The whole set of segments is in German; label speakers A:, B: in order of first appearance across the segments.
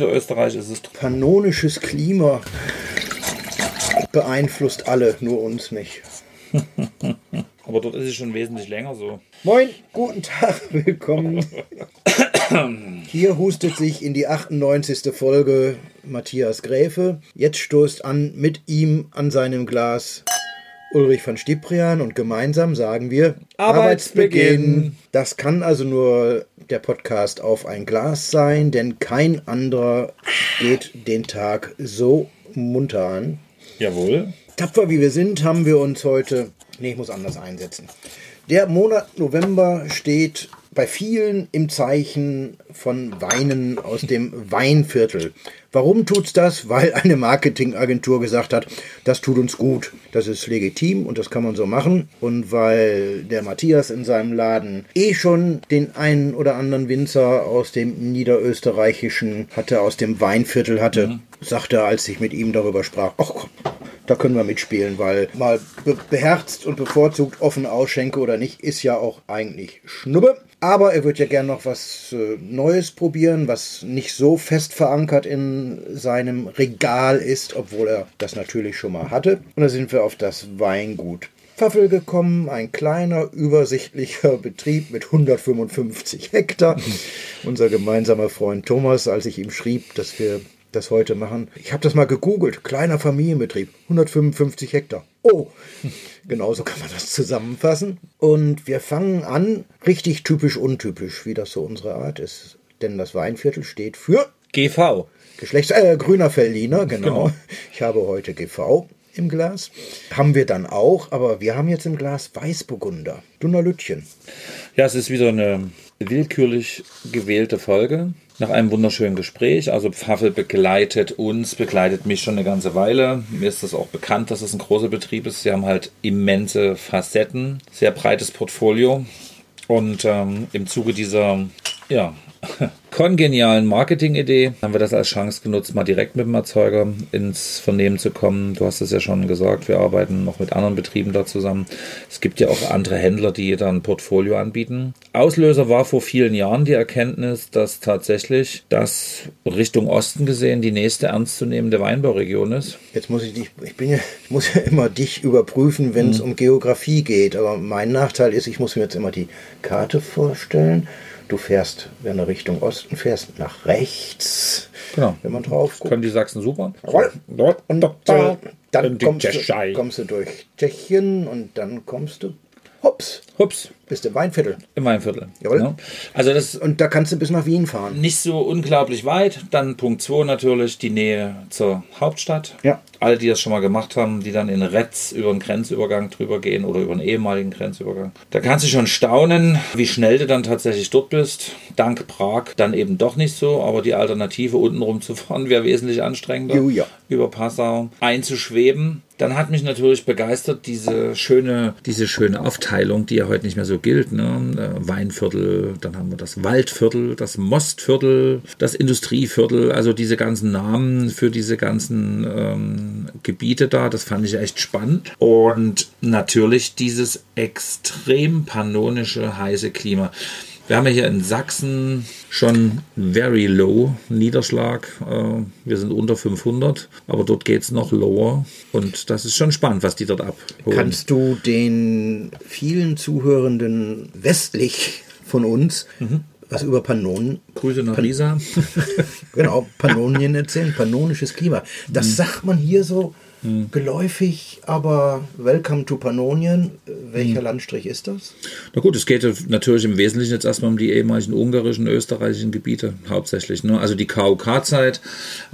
A: Niederösterreich ist es.
B: Pannonisches Klima beeinflusst alle, nur uns nicht.
A: Aber dort ist es schon wesentlich länger so.
B: Moin, guten Tag, willkommen. Hier hustet sich in die 98. Folge Matthias Gräfe. Jetzt stoßt an mit ihm an seinem Glas Ulrich von Stiprian und gemeinsam sagen wir
A: Arbeitsbeginn.
B: Das kann also nur der Podcast auf ein Glas sein, denn kein anderer geht den Tag so munter an.
A: Jawohl.
B: Tapfer wie wir sind, haben wir uns heute. Nee, ich muss anders einsetzen. Der Monat November steht bei vielen im Zeichen von Weinen aus dem Weinviertel. Warum tut's das? Weil eine Marketingagentur gesagt hat, das tut uns gut. Das ist legitim und das kann man so machen. Und weil der Matthias in seinem Laden eh schon den einen oder anderen Winzer aus dem niederösterreichischen hatte, aus dem Weinviertel hatte, mhm. sagte er, als ich mit ihm darüber sprach, ach komm, da können wir mitspielen, weil mal be beherzt und bevorzugt offen ausschenke oder nicht, ist ja auch eigentlich Schnubbe. Aber er wird ja gern noch was äh, Neues probieren, was nicht so fest verankert in seinem Regal ist, obwohl er das natürlich schon mal hatte. Und da sind wir auf das Weingut Pfaffel gekommen, ein kleiner, übersichtlicher Betrieb mit 155 Hektar. Unser gemeinsamer Freund Thomas, als ich ihm schrieb, dass wir das heute machen. Ich habe das mal gegoogelt. Kleiner Familienbetrieb, 155 Hektar. Oh, genauso kann man das zusammenfassen. Und wir fangen an, richtig typisch untypisch, wie das so unsere Art ist. Denn das Weinviertel steht für
A: GV.
B: Geschlechts äh, grüner Feldiner, genau. genau. Ich habe heute GV im Glas. Haben wir dann auch, aber wir haben jetzt im Glas Weißburgunder. Dunnerlütchen.
A: Ja, es ist wieder eine willkürlich gewählte Folge. Nach einem wunderschönen Gespräch. Also Pfaffel begleitet uns, begleitet mich schon eine ganze Weile. Mir ist das auch bekannt, dass es ein großer Betrieb ist. Sie haben halt immense Facetten, sehr breites Portfolio. Und ähm, im Zuge dieser ja, kongenialen Marketing-Idee haben wir das als Chance genutzt, mal direkt mit dem Erzeuger ins Vernehmen zu kommen. Du hast es ja schon gesagt, wir arbeiten noch mit anderen Betrieben da zusammen. Es gibt ja auch andere Händler, die da ein Portfolio anbieten. Auslöser war vor vielen Jahren die Erkenntnis, dass tatsächlich das Richtung Osten gesehen die nächste ernstzunehmende Weinbauregion ist.
B: Jetzt muss ich dich, ich bin ja, ich muss ja immer dich überprüfen, wenn es mhm. um Geografie geht. Aber mein Nachteil ist, ich muss mir jetzt immer die Karte vorstellen. Du fährst, wenn du Richtung Osten fährst, nach rechts.
A: Genau.
B: Wenn man drauf
A: guckt. Können die Sachsen super.
B: Und da, dann kommst du, kommst du durch Tschechien und dann kommst du Hups.
A: Hups.
B: Bist im Weinviertel.
A: Im Weinviertel.
B: Jawohl. Ja. Also das und da kannst du bis nach Wien fahren.
A: Nicht so unglaublich weit. Dann Punkt 2 natürlich die Nähe zur Hauptstadt.
B: Ja.
A: Alle, die das schon mal gemacht haben, die dann in Retz über einen Grenzübergang drüber gehen oder über einen ehemaligen Grenzübergang. Da kannst du schon staunen, wie schnell du dann tatsächlich dort bist. Dank Prag dann eben doch nicht so, aber die Alternative unten rum zu fahren wäre wesentlich anstrengender.
B: Jo, ja.
A: Über Passau einzuschweben. Dann hat mich natürlich begeistert diese schöne, diese schöne Aufteilung, die ja heute nicht mehr so gilt. Ne? Äh, Weinviertel, dann haben wir das Waldviertel, das Mostviertel, das Industrieviertel, also diese ganzen Namen für diese ganzen ähm, Gebiete da, das fand ich echt spannend. Und natürlich dieses extrem pannonische heiße Klima. Wir haben ja hier in Sachsen schon very low Niederschlag. Äh, wir sind unter 500, aber dort geht es noch lower. Und das ist schon spannend, was die dort abholen.
B: Kannst du den vielen Zuhörenden westlich von uns mhm. was über Pannonen.
A: Grüße nach Lisa.
B: genau, Pannonien erzählen, pannonisches Klima. Das mhm. sagt man hier so hm. geläufig, aber Welcome to Pannonien. Welcher hm. Landstrich ist das?
A: Na gut, es geht natürlich im Wesentlichen jetzt erstmal um die ehemaligen ungarischen, österreichischen Gebiete hauptsächlich. Ne? Also die KOK-Zeit.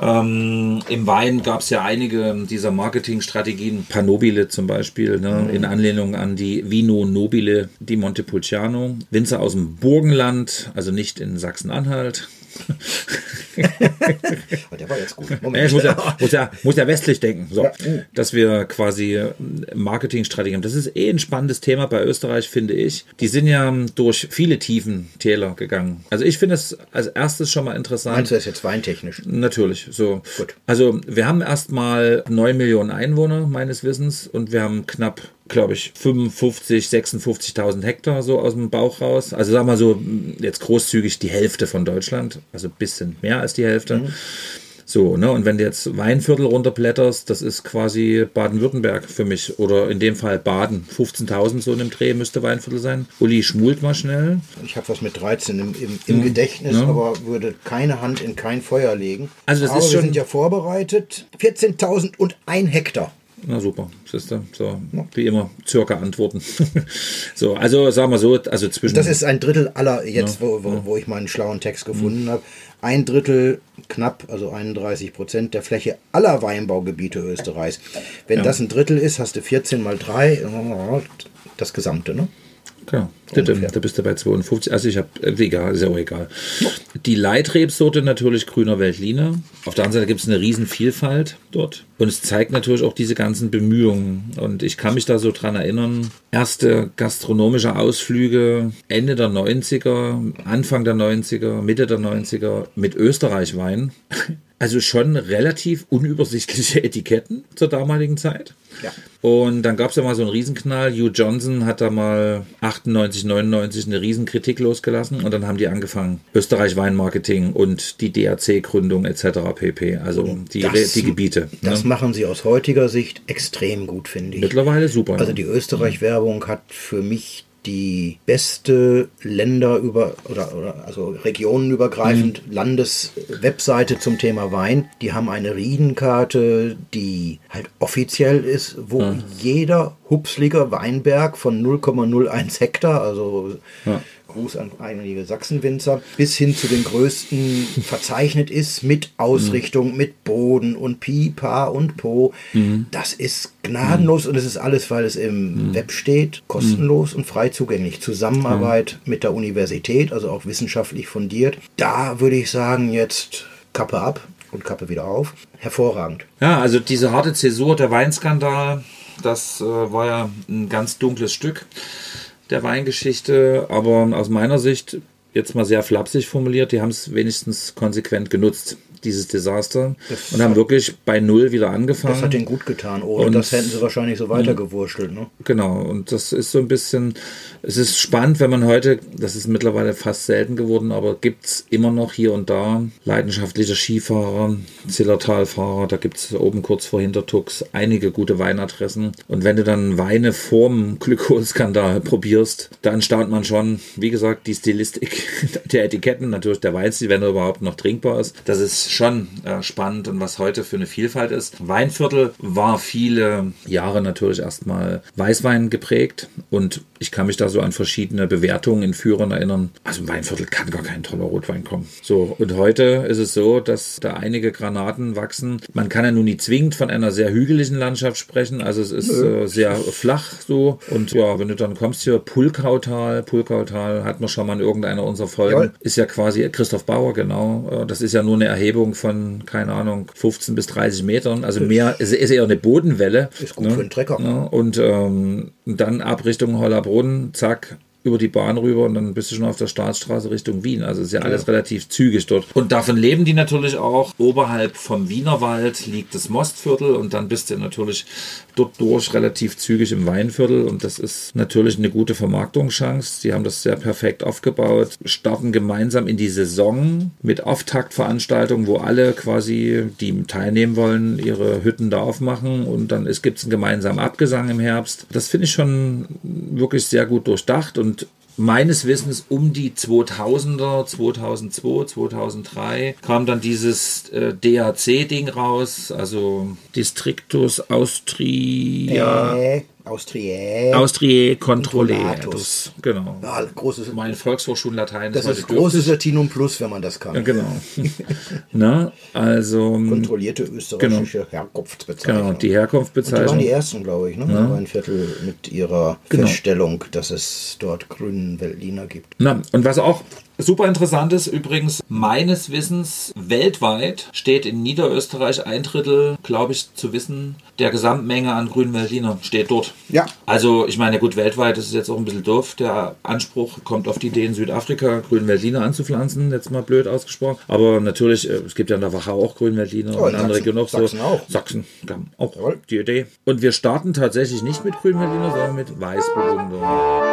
A: Ähm, Im Wein gab es ja einige dieser Marketingstrategien. Panobile zum Beispiel, ne? Mhm. in Anlehnung an die Vino Nobile di Montepulciano. Winzer aus dem Burgenland, also nicht in Sachsen-Anhalt.
B: der war jetzt gut. Moment.
A: ich muss ja, muss, ja, muss ja westlich denken, so,
B: Ja.
A: dass wir quasi Marketingstrategien haben. Das ist eh ein spannendes Thema bei Österreich, finde ich. Die sind ja durch viele tiefen Täler gegangen. Also ich finde es als erstes schon mal interessant.
B: Meinst du das jetzt weintechnisch?
A: Natürlich, so.
B: Gut.
A: Also wir haben erstmal 9 Millionen Einwohner meines Wissens und wir haben knapp, glaube ich, 55, 56.000 Hektar so aus dem Bauch raus. Also sagen wir so, jetzt großzügig die Hälfte von Deutschland, also ein bisschen mehr als die Hälfte. So, ne, und wenn du jetzt Weinviertel runterblätterst, das ist quasi Baden-Württemberg für mich. Oder in dem Fall Baden. 15.000 so in dem Dreh müsste Weinviertel sein. Uli schmult mal schnell.
B: Ich habe was mit 13 im, im, im Gedächtnis, aber würde keine Hand in kein Feuer legen.
A: Also das
B: aber
A: ist
B: wir
A: schon-
B: sind ja vorbereitet. 14.001 Hektar.
A: Na super, siehst du, so, wie immer, circa Antworten. so, also sagen wir so, also zwischen.
B: Das ist ein Drittel aller, jetzt wo, wo, wo ich meinen schlauen Text gefunden habe, ein Drittel knapp, also 31 Prozent der Fläche aller Weinbaugebiete Österreichs. Wenn das ein Drittel ist, hast du 14 mal 3, das Gesamte, ne?
A: Genau, da,
B: Ungefähr.
A: da bist du bei 52. Also ich habe, egal, ist ja auch egal. Die Leitrebsorte natürlich grüner Veltliner. Auf der anderen Seite gibt es eine riesen Vielfalt dort. Und es zeigt natürlich auch diese ganzen Bemühungen. Und ich kann mich da so dran erinnern, erste gastronomische Ausflüge Ende der 90er, Anfang der 90er, Mitte der 90er mit Österreich-Wein. Also schon relativ unübersichtliche Etiketten zur damaligen Zeit.
B: Ja.
A: Und dann gab es ja mal so einen Riesenknall. Hugh Johnson hat da mal 98, 99 eine Riesenkritik losgelassen und dann haben die angefangen. Österreich Weinmarketing und die DAC-Gründung etc. pp. Also die,
B: das-
A: Re- die Gebiete.
B: Das
A: ne?
B: machen sie aus heutiger Sicht extrem gut, finde ich.
A: Mittlerweile super.
B: Also
A: ne?
B: die Österreich-Werbung hat für mich die beste Länder über oder, oder also regionenübergreifend Landeswebseite zum Thema Wein. Die haben eine Riedenkarte, die halt offiziell ist, wo jeder hupsliger Weinberg von 0,01 Hektar, also Gruß an einige Sachsenwinzer, bis hin zu den größten verzeichnet ist mit Ausrichtung, mit Boden und Pi, Pa und Po. Das ist gnadenlos und es ist alles, weil es im Web steht, kostenlos und frei zugänglich. Zusammenarbeit mit der Universität, also auch wissenschaftlich fundiert. Da würde ich sagen, jetzt Kappe ab und Kappe wieder auf. Hervorragend.
A: Ja, also diese harte Zäsur, der Weinskandal, das äh, war ja ein ganz dunkles Stück der Weingeschichte, aber aus meiner Sicht, jetzt mal sehr flapsig formuliert, die haben es wenigstens konsequent genutzt, dieses Desaster,
B: Das
A: und haben wirklich bei Null wieder angefangen.
B: Das hat denen gut getan. Ohne
A: Und-
B: das hätten sie wahrscheinlich so weitergewurschtelt. Ne?
A: Genau, und das ist so ein bisschen, es ist spannend, wenn man heute, das ist mittlerweile fast selten geworden, aber gibt's immer noch hier und da leidenschaftliche Skifahrer, Zillertalfahrer, da gibt's oben kurz vor Hintertux einige gute Weinadressen. Und wenn du dann Weine vorm Glykolskandal probierst, dann staunt man schon, wie gesagt, die Stilistik der Etiketten, natürlich der Weinstil, wenn er überhaupt noch trinkbar ist. Das ist schon äh, spannend und was heute für eine Vielfalt ist. Weinviertel war viele Jahre natürlich erstmal Weißwein geprägt und ich kann mich da so an verschiedene Bewertungen in Führern erinnern. Also im Weinviertel kann gar kein toller Rotwein kommen. So, und heute ist es so, dass da einige Granaten wachsen. Man kann ja nun nicht zwingend von einer sehr hügeligen Landschaft sprechen. Also es ist äh, sehr flach so. Und ja, wenn du dann kommst hier, Pulkautal, Pulkautal hat man schon mal in irgendeiner unserer Folgen.
B: Jawohl.
A: Ist ja quasi Christoph Bauer, genau. Äh, Das ist ja nur eine Erhebung von, keine Ahnung, 15 bis 30 Metern. Also mehr, ist, ist eher eine Bodenwelle.
B: Ist gut für einen Trecker.
A: Ja, und ähm, dann ab Richtung Hollerbrunn, zack, über die Bahn rüber und dann bist du schon auf der Staatsstraße Richtung Wien. Also ist ja alles relativ zügig dort. Und davon leben die natürlich auch. Oberhalb vom Wienerwald liegt das Mostviertel und dann bist du natürlich dort durch relativ zügig im Weinviertel und das ist natürlich eine gute Vermarktungschance. Die haben das sehr perfekt aufgebaut, starten gemeinsam in die Saison mit Auftaktveranstaltungen, wo alle quasi, die teilnehmen wollen, ihre Hütten da aufmachen und dann gibt es einen gemeinsamen Abgesang im Herbst. Das finde ich schon wirklich sehr gut durchdacht und meines Wissens um die 2000er, 2002, 2003 kam dann dieses äh, DAC-Ding raus, also Districtus Austria,
B: Äh, Austriä.
A: Austriae
B: Controllatus.
A: Genau.
B: ja, großes,
A: Mein Volkshochschullatein
B: das ist großes Latinum Plus, wenn man das
A: Ja,
B: kann.
A: genau. Na, also
B: Kontrollierte österreichische Herkunftsbezeichnung.
A: genau, die
B: Und die waren die
A: Herkunftsbezeichnung.
B: ersten, glaube ich, ne? Ja. Ein Viertel mit ihrer
A: Genau.
B: Feststellung, dass es dort grünen Veltliner gibt.
A: Na, und was auch Super interessant ist übrigens, meines Wissens weltweit steht in Niederösterreich ein Drittel, glaube ich, zu wissen, der Gesamtmenge an grünen Veltliner steht dort.
B: Ja.
A: Also ich meine, gut, weltweit ist es jetzt auch ein bisschen doof. Der Anspruch kommt auf die Idee, in Südafrika grünen Veltliner anzupflanzen, jetzt mal blöd ausgesprochen. Aber natürlich, äh, es gibt ja in der Wachau auch grünen Veltliner
B: Oh,
A: und
B: in
A: andere
B: Sachsen.
A: Regionen auch so.
B: Sachsen auch.
A: Sachsen, auch
B: Jawohl.
A: die Idee. Und wir starten tatsächlich nicht mit grünen Veltliner, sondern mit Weißburgunder.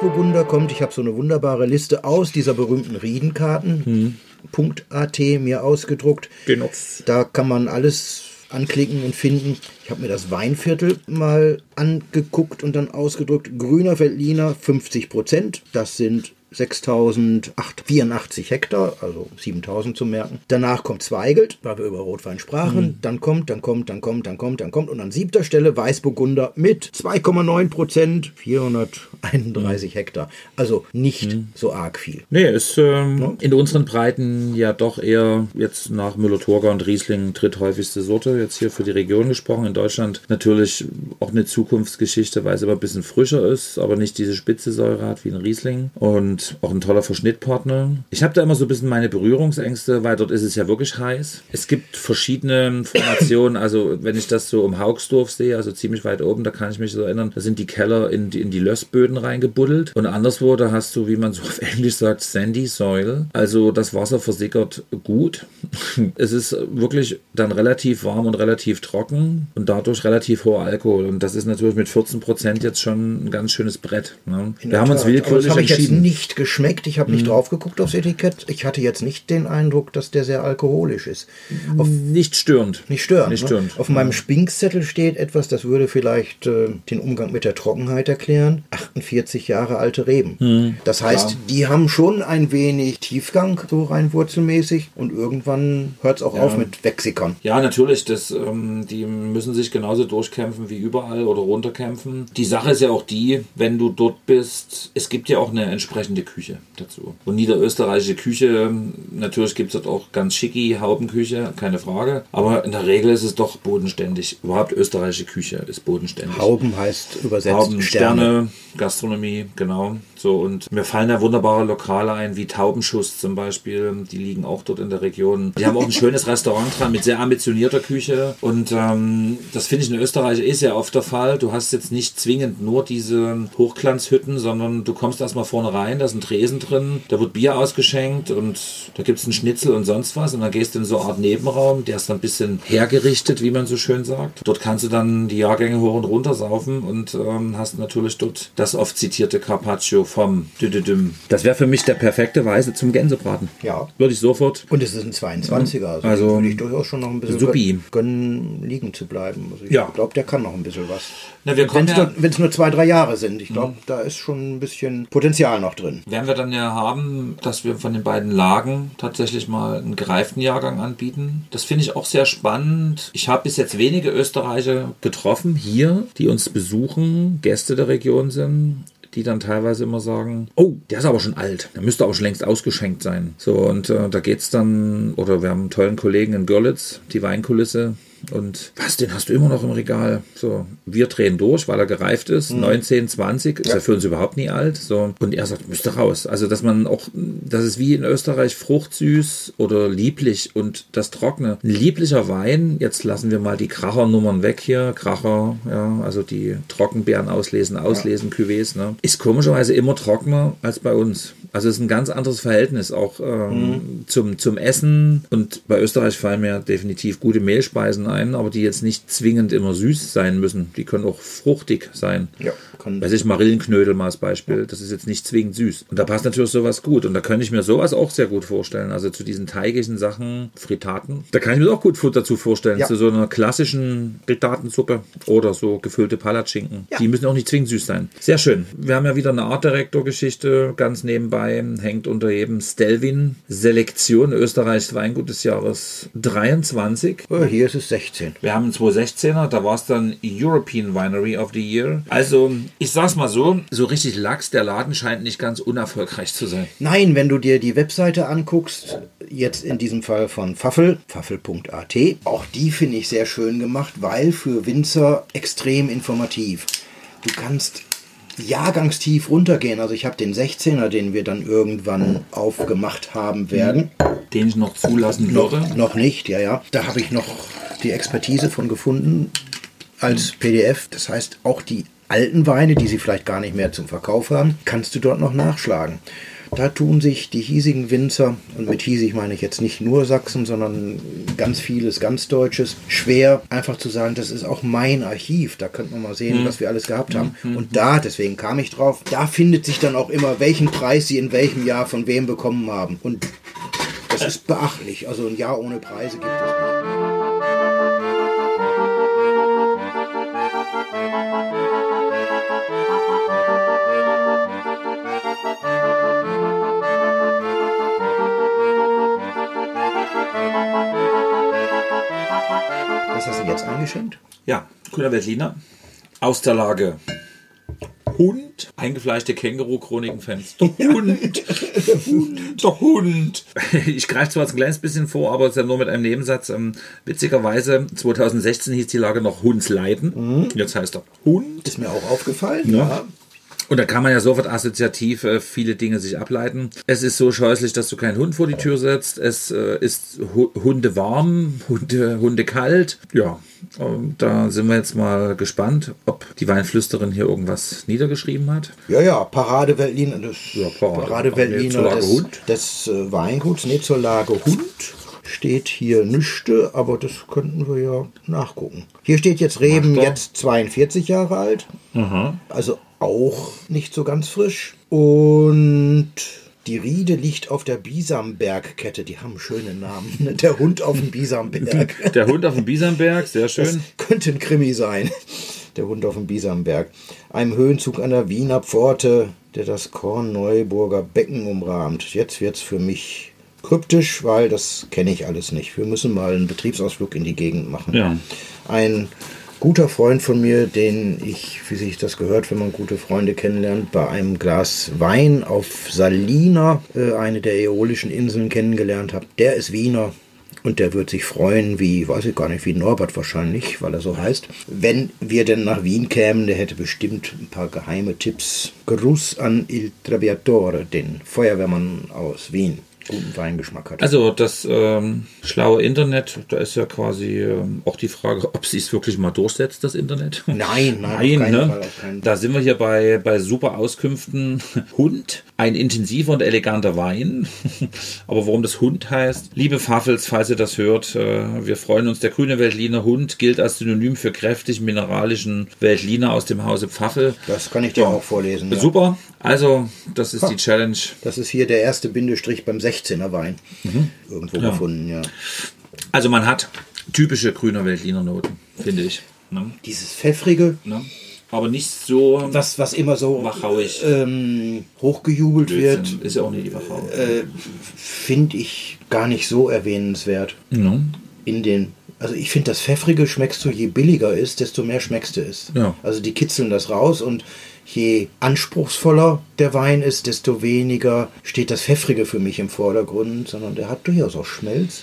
B: Weißburgunder kommt, ich habe so eine wunderbare Liste aus dieser berühmten Riedenkarten. .at mir ausgedruckt.
A: Genau.
B: Da kann man alles anklicken und finden. Ich habe mir das Weinviertel mal angeguckt und dann ausgedrückt. Grüner Veltliner 50 Prozent. Das sind 6.084 Hektar, also 7.000 zu merken. Danach kommt Zweigelt, weil wir über Rotwein sprachen. Dann kommt, dann kommt, dann kommt, dann kommt, dann kommt. Und an siebter Stelle Weißburgunder mit 2,9 Prozent, 431 Hektar. Also nicht so arg viel.
A: Nee, ist ähm, in unseren Breiten ja doch eher jetzt nach Müller-Thurgau und Riesling dritthäufigste Sorte, jetzt hier für die Region gesprochen. In Deutschland natürlich auch eine Zukunftsgeschichte, weil es immer ein bisschen frischer ist, aber nicht diese spitze Säure hat wie ein Riesling. Und auch ein toller Verschnittpartner. Ich habe da immer so ein bisschen meine Berührungsängste, weil dort ist es ja wirklich heiß. Es gibt verschiedene Formationen, also wenn ich das so um Haugsdorf sehe, also ziemlich weit oben, da kann ich mich so erinnern, da sind die Keller in die, in die Lössböden reingebuddelt und anderswo, da hast du, wie man so auf Englisch sagt, Sandy Soil. Also das Wasser versickert gut. Es ist wirklich dann relativ warm und relativ trocken und dadurch relativ hoher Alkohol. Und das ist natürlich mit 14 Prozent jetzt schon ein ganz schönes Brett. Ne? Wir haben uns willkürlich entschieden. Mhm.
B: nicht geschmeckt. Ich habe nicht drauf geguckt aufs Etikett. Ich hatte jetzt nicht den Eindruck, dass der sehr alkoholisch ist. Auf,
A: Nicht störend.
B: nicht störend.
A: Nicht
B: ne?
A: störend.
B: Auf meinem Spinkzettel steht etwas, das würde vielleicht äh, den Umgang mit der Trockenheit erklären. 48 Jahre alte Reben.
A: Mhm.
B: das heißt, die haben schon ein wenig Tiefgang, so rein wurzelmäßig. Und irgendwann hört es auch auf mit Wegsickern.
A: Ja, natürlich. Das, ähm, die müssen sich genauso durchkämpfen wie überall oder runterkämpfen. Die Sache ist ja auch die, wenn du dort bist, es gibt ja auch eine entsprechende Küche dazu. Und niederösterreichische Küche, natürlich gibt es dort auch ganz schicki Haubenküche, keine Frage. Aber in der Regel ist es doch bodenständig. Überhaupt österreichische Küche ist bodenständig.
B: Hauben heißt übersetzt
A: Hauben,
B: Sterne.
A: Sterne, Gastronomie, genau. So, und mir fallen da wunderbare Lokale ein, wie Taubenschuss zum Beispiel. Die liegen auch dort in der Region. Die haben auch ein schönes Restaurant dran mit sehr ambitionierter Küche. Und ähm, das finde ich in Österreich eh sehr oft der Fall. Du hast jetzt nicht zwingend nur diese Hochglanzhütten, sondern du kommst erstmal vorne rein, da ist ein Tresen drin, da wird Bier ausgeschenkt und da gibt es einen Schnitzel und sonst was. Und dann gehst du in so eine Art Nebenraum, der ist dann ein bisschen hergerichtet, wie man so schön sagt. Dort kannst du dann die Jahrgänge hoch und runter saufen und ähm, hast natürlich dort das oft zitierte Carpaccio vom Düdüdüm. Das wäre für mich der perfekte Weise zum Gänsebraten.
B: Ja.
A: Würde ich sofort.
B: Und es ist ein 22er, also,
A: Also,
B: würde ich durchaus schon noch ein bisschen
A: supi.
B: gönnen, liegen zu bleiben. Also ich
A: Ja.
B: glaube, der kann noch ein bisschen was. Wenn es
A: ja-
B: nur, zwei, drei Jahre sind, ich glaube, da ist schon ein bisschen Potenzial noch drin.
A: Werden wir dann ja haben, dass wir von den beiden Lagen tatsächlich mal einen gereiften Jahrgang anbieten. Das finde ich auch sehr spannend. Ich habe bis jetzt wenige Österreicher getroffen hier, die uns besuchen, Gäste der Region sind die dann teilweise immer sagen, oh, der ist aber schon alt, der müsste aber schon längst ausgeschenkt sein. So, und äh, da geht's dann, oder wir haben einen tollen Kollegen in Görlitz, die Weinkulisse, und was, den hast du immer noch im Regal? So, wir drehen durch, weil er gereift ist. 19, 20, ist ja. für uns überhaupt nie alt. So, und er sagt, müsste raus. Also, dass man auch, das ist wie in Österreich fruchtsüß oder lieblich und das Trockene. Ein lieblicher Wein, jetzt lassen wir mal die Kracher-Nummern weg hier. Kracher, ja, also die Trockenbeeren auslesen, auslesen, ja. Cuvées, ne? Ist komischerweise immer trockener als bei uns. Also es ist ein ganz anderes Verhältnis auch ähm, mhm. zum, zum Essen. Und bei Österreich fallen mir definitiv gute Mehlspeisen ein, aber die jetzt nicht zwingend immer süß sein müssen. Die können auch fruchtig sein.
B: Ja, kann
A: Weiß ich, Marillenknödel mal als Beispiel. Das ist jetzt nicht zwingend süß. Und da passt natürlich sowas gut. Und da könnte ich mir sowas auch sehr gut vorstellen. Also zu diesen teigigen Sachen, Fritaten, da kann ich mir auch gut dazu vorstellen.
B: Ja.
A: Zu so einer klassischen Fritatensuppe oder so gefüllte Palatschinken.
B: Ja.
A: Die müssen auch nicht zwingend süß sein. Sehr schön. Wir haben ja wieder eine Art Direktor-Geschichte ganz nebenbei hängt unter jedem Stelvin Selektion Österreichs Weingut des Jahres 23.
B: Oh, hier ist es 16.
A: Wir haben einen 216er, da war es dann European Winery of the Year. Also, ich sag's mal so, so richtig Lachs, der Laden scheint nicht ganz unerfolgreich zu sein.
B: Nein, wenn du dir die Webseite anguckst, jetzt in diesem Fall von Pfaffel, pfaffel.at, auch die finde ich sehr schön gemacht, weil für Winzer extrem informativ. Du kannst jahrgangstief runtergehen. Also ich habe den 16er, den wir dann irgendwann aufgemacht haben werden.
A: Den ich noch zulassen würde.
B: Noch, noch nicht, ja, ja. Da habe ich noch die Expertise von gefunden als PDF. Das heißt, auch die alten Weine, die sie vielleicht gar nicht mehr zum Verkauf haben, kannst du dort noch nachschlagen. Da tun sich die hiesigen Winzer, und mit hiesig meine ich jetzt nicht nur Sachsen, sondern ganz vieles, ganz Deutsches, schwer einfach zu sagen, das ist auch mein Archiv. Da könnte man mal sehen, was wir alles gehabt haben. Und da, deswegen kam ich drauf, da findet sich dann auch immer, welchen Preis sie in welchem Jahr von wem bekommen haben. Und das ist beachtlich. Also ein Jahr ohne Preise gibt es nicht. Eingeschenkt?
A: Ja, grüner Veltliner. Aus der Lage Hund. Eingefleischte Känguru-Chroniken-Fans. Der Hund. Der Hund. Ich greife zwar ein kleines bisschen vor, aber es ist ja nur mit einem Nebensatz. Ähm, witzigerweise, 2016 hieß die Lage noch Hundsleiden. Jetzt heißt er Hund.
B: Ist mir auch aufgefallen.
A: Ja. Und da kann man ja sofort assoziativ äh, viele Dinge sich ableiten. Es ist so scheußlich, dass du keinen Hund vor die Tür setzt. Es äh, ist Hu Hunde warm, Hunde, Hunde kalt. Ja, und da sind wir jetzt mal gespannt, ob die Weinflüsterin hier irgendwas niedergeschrieben hat.
B: Ja, ja, Parade Veltliner, das
A: Parade-
B: Parade Veltliner
A: Lage
B: des,
A: Hund.
B: des äh, Weinguts, nee, zur Lage Hund steht hier nüchte, aber das könnten wir ja nachgucken. Hier steht jetzt Reben, jetzt 42 Jahre alt, also auch nicht so ganz frisch. Und die Riede liegt auf der Bisambergkette, die haben schöne Namen. ne? Der Hund auf dem Bisamberg.
A: Der Hund auf dem Bisamberg, sehr
B: Das
A: schön.
B: könnte ein Krimi sein. Der Hund auf dem Bisamberg. Einem Höhenzug an der Wiener Pforte, der das Kornneuburger Becken umrahmt. Jetzt wird's für mich kryptisch, weil das kenne ich alles nicht. Wir müssen mal einen Betriebsausflug in die Gegend machen.
A: Ja.
B: Ein guter Freund von mir, den ich, wie sich das gehört, wenn man gute Freunde kennenlernt, bei einem Glas Wein auf Salina, äh, eine der äolischen Inseln, kennengelernt habe. Der ist Wiener. Und der wird sich freuen, wie, weiß ich gar nicht, wie Norbert wahrscheinlich, weil er so heißt. Wenn wir denn nach Wien kämen, der hätte bestimmt ein paar geheime Tipps. Gruß an Il Traviatore, den Feuerwehrmann aus Wien. Guten Weingeschmack hat.
A: Also das ähm, schlaue Internet, da ist ja quasi ähm, auch die Frage, ob sie es wirklich mal durchsetzt, das Internet.
B: Nein, nein,
A: Nein, ne?
B: Fall,
A: Da sind wir hier bei, bei super Auskünften. Hund, ein intensiver und eleganter Wein. Aber warum das Hund heißt, liebe Pfaffels, falls ihr das hört, äh, wir freuen uns. Der grüne Veltliner Hund gilt als Synonym für kräftig mineralischen Veltliner aus dem Hause Pfaffel.
B: Das kann ich dir auch vorlesen. Ja.
A: Super. Also, das ist die Challenge.
B: Das ist hier der erste Bindestrich beim 16er Wein. Irgendwo gefunden, ja.
A: Also man hat typische grüner Veltliner Noten, finde ich. Ne?
B: Dieses Pfeffrige,
A: Ne? Aber nicht so
B: was, was immer so
A: wachauig.
B: ähm, hochgejubelt wird.
A: Ist ja auch nicht die Wachau.
B: äh, finde ich gar nicht so erwähnenswert.
A: ja.
B: In den, also ich finde, das Pfeffrige schmeckst du, je billiger ist, desto mehr schmeckst du es.
A: Ja.
B: Also die kitzeln das raus und je anspruchsvoller der Wein ist, desto weniger steht das Pfeffrige für mich im Vordergrund, sondern der hat durchaus auch Schmelz.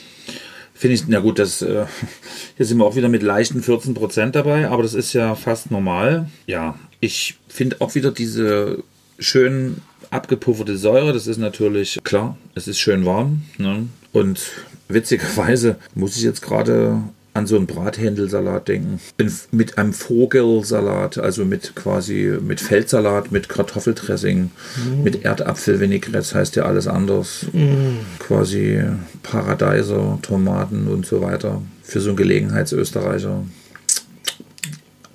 A: Finde ich, na gut, das, äh, hier sind wir auch wieder mit leichten 14% dabei, aber das ist ja fast normal. Ja, ich finde auch wieder diese schön abgepufferte Säure, das ist natürlich klar, es ist schön warm. Ne? Und witzigerweise muss ich jetzt gerade an so einen Brathändelsalat denken. Mit einem Vogelsalat, also mit quasi mit Feldsalat, mit Kartoffeldressing, mit Erdapfelvinaigrette, das heißt ja alles anders. Quasi Paradeiser, Tomaten und so weiter. Für so einen Gelegenheitsösterreicher.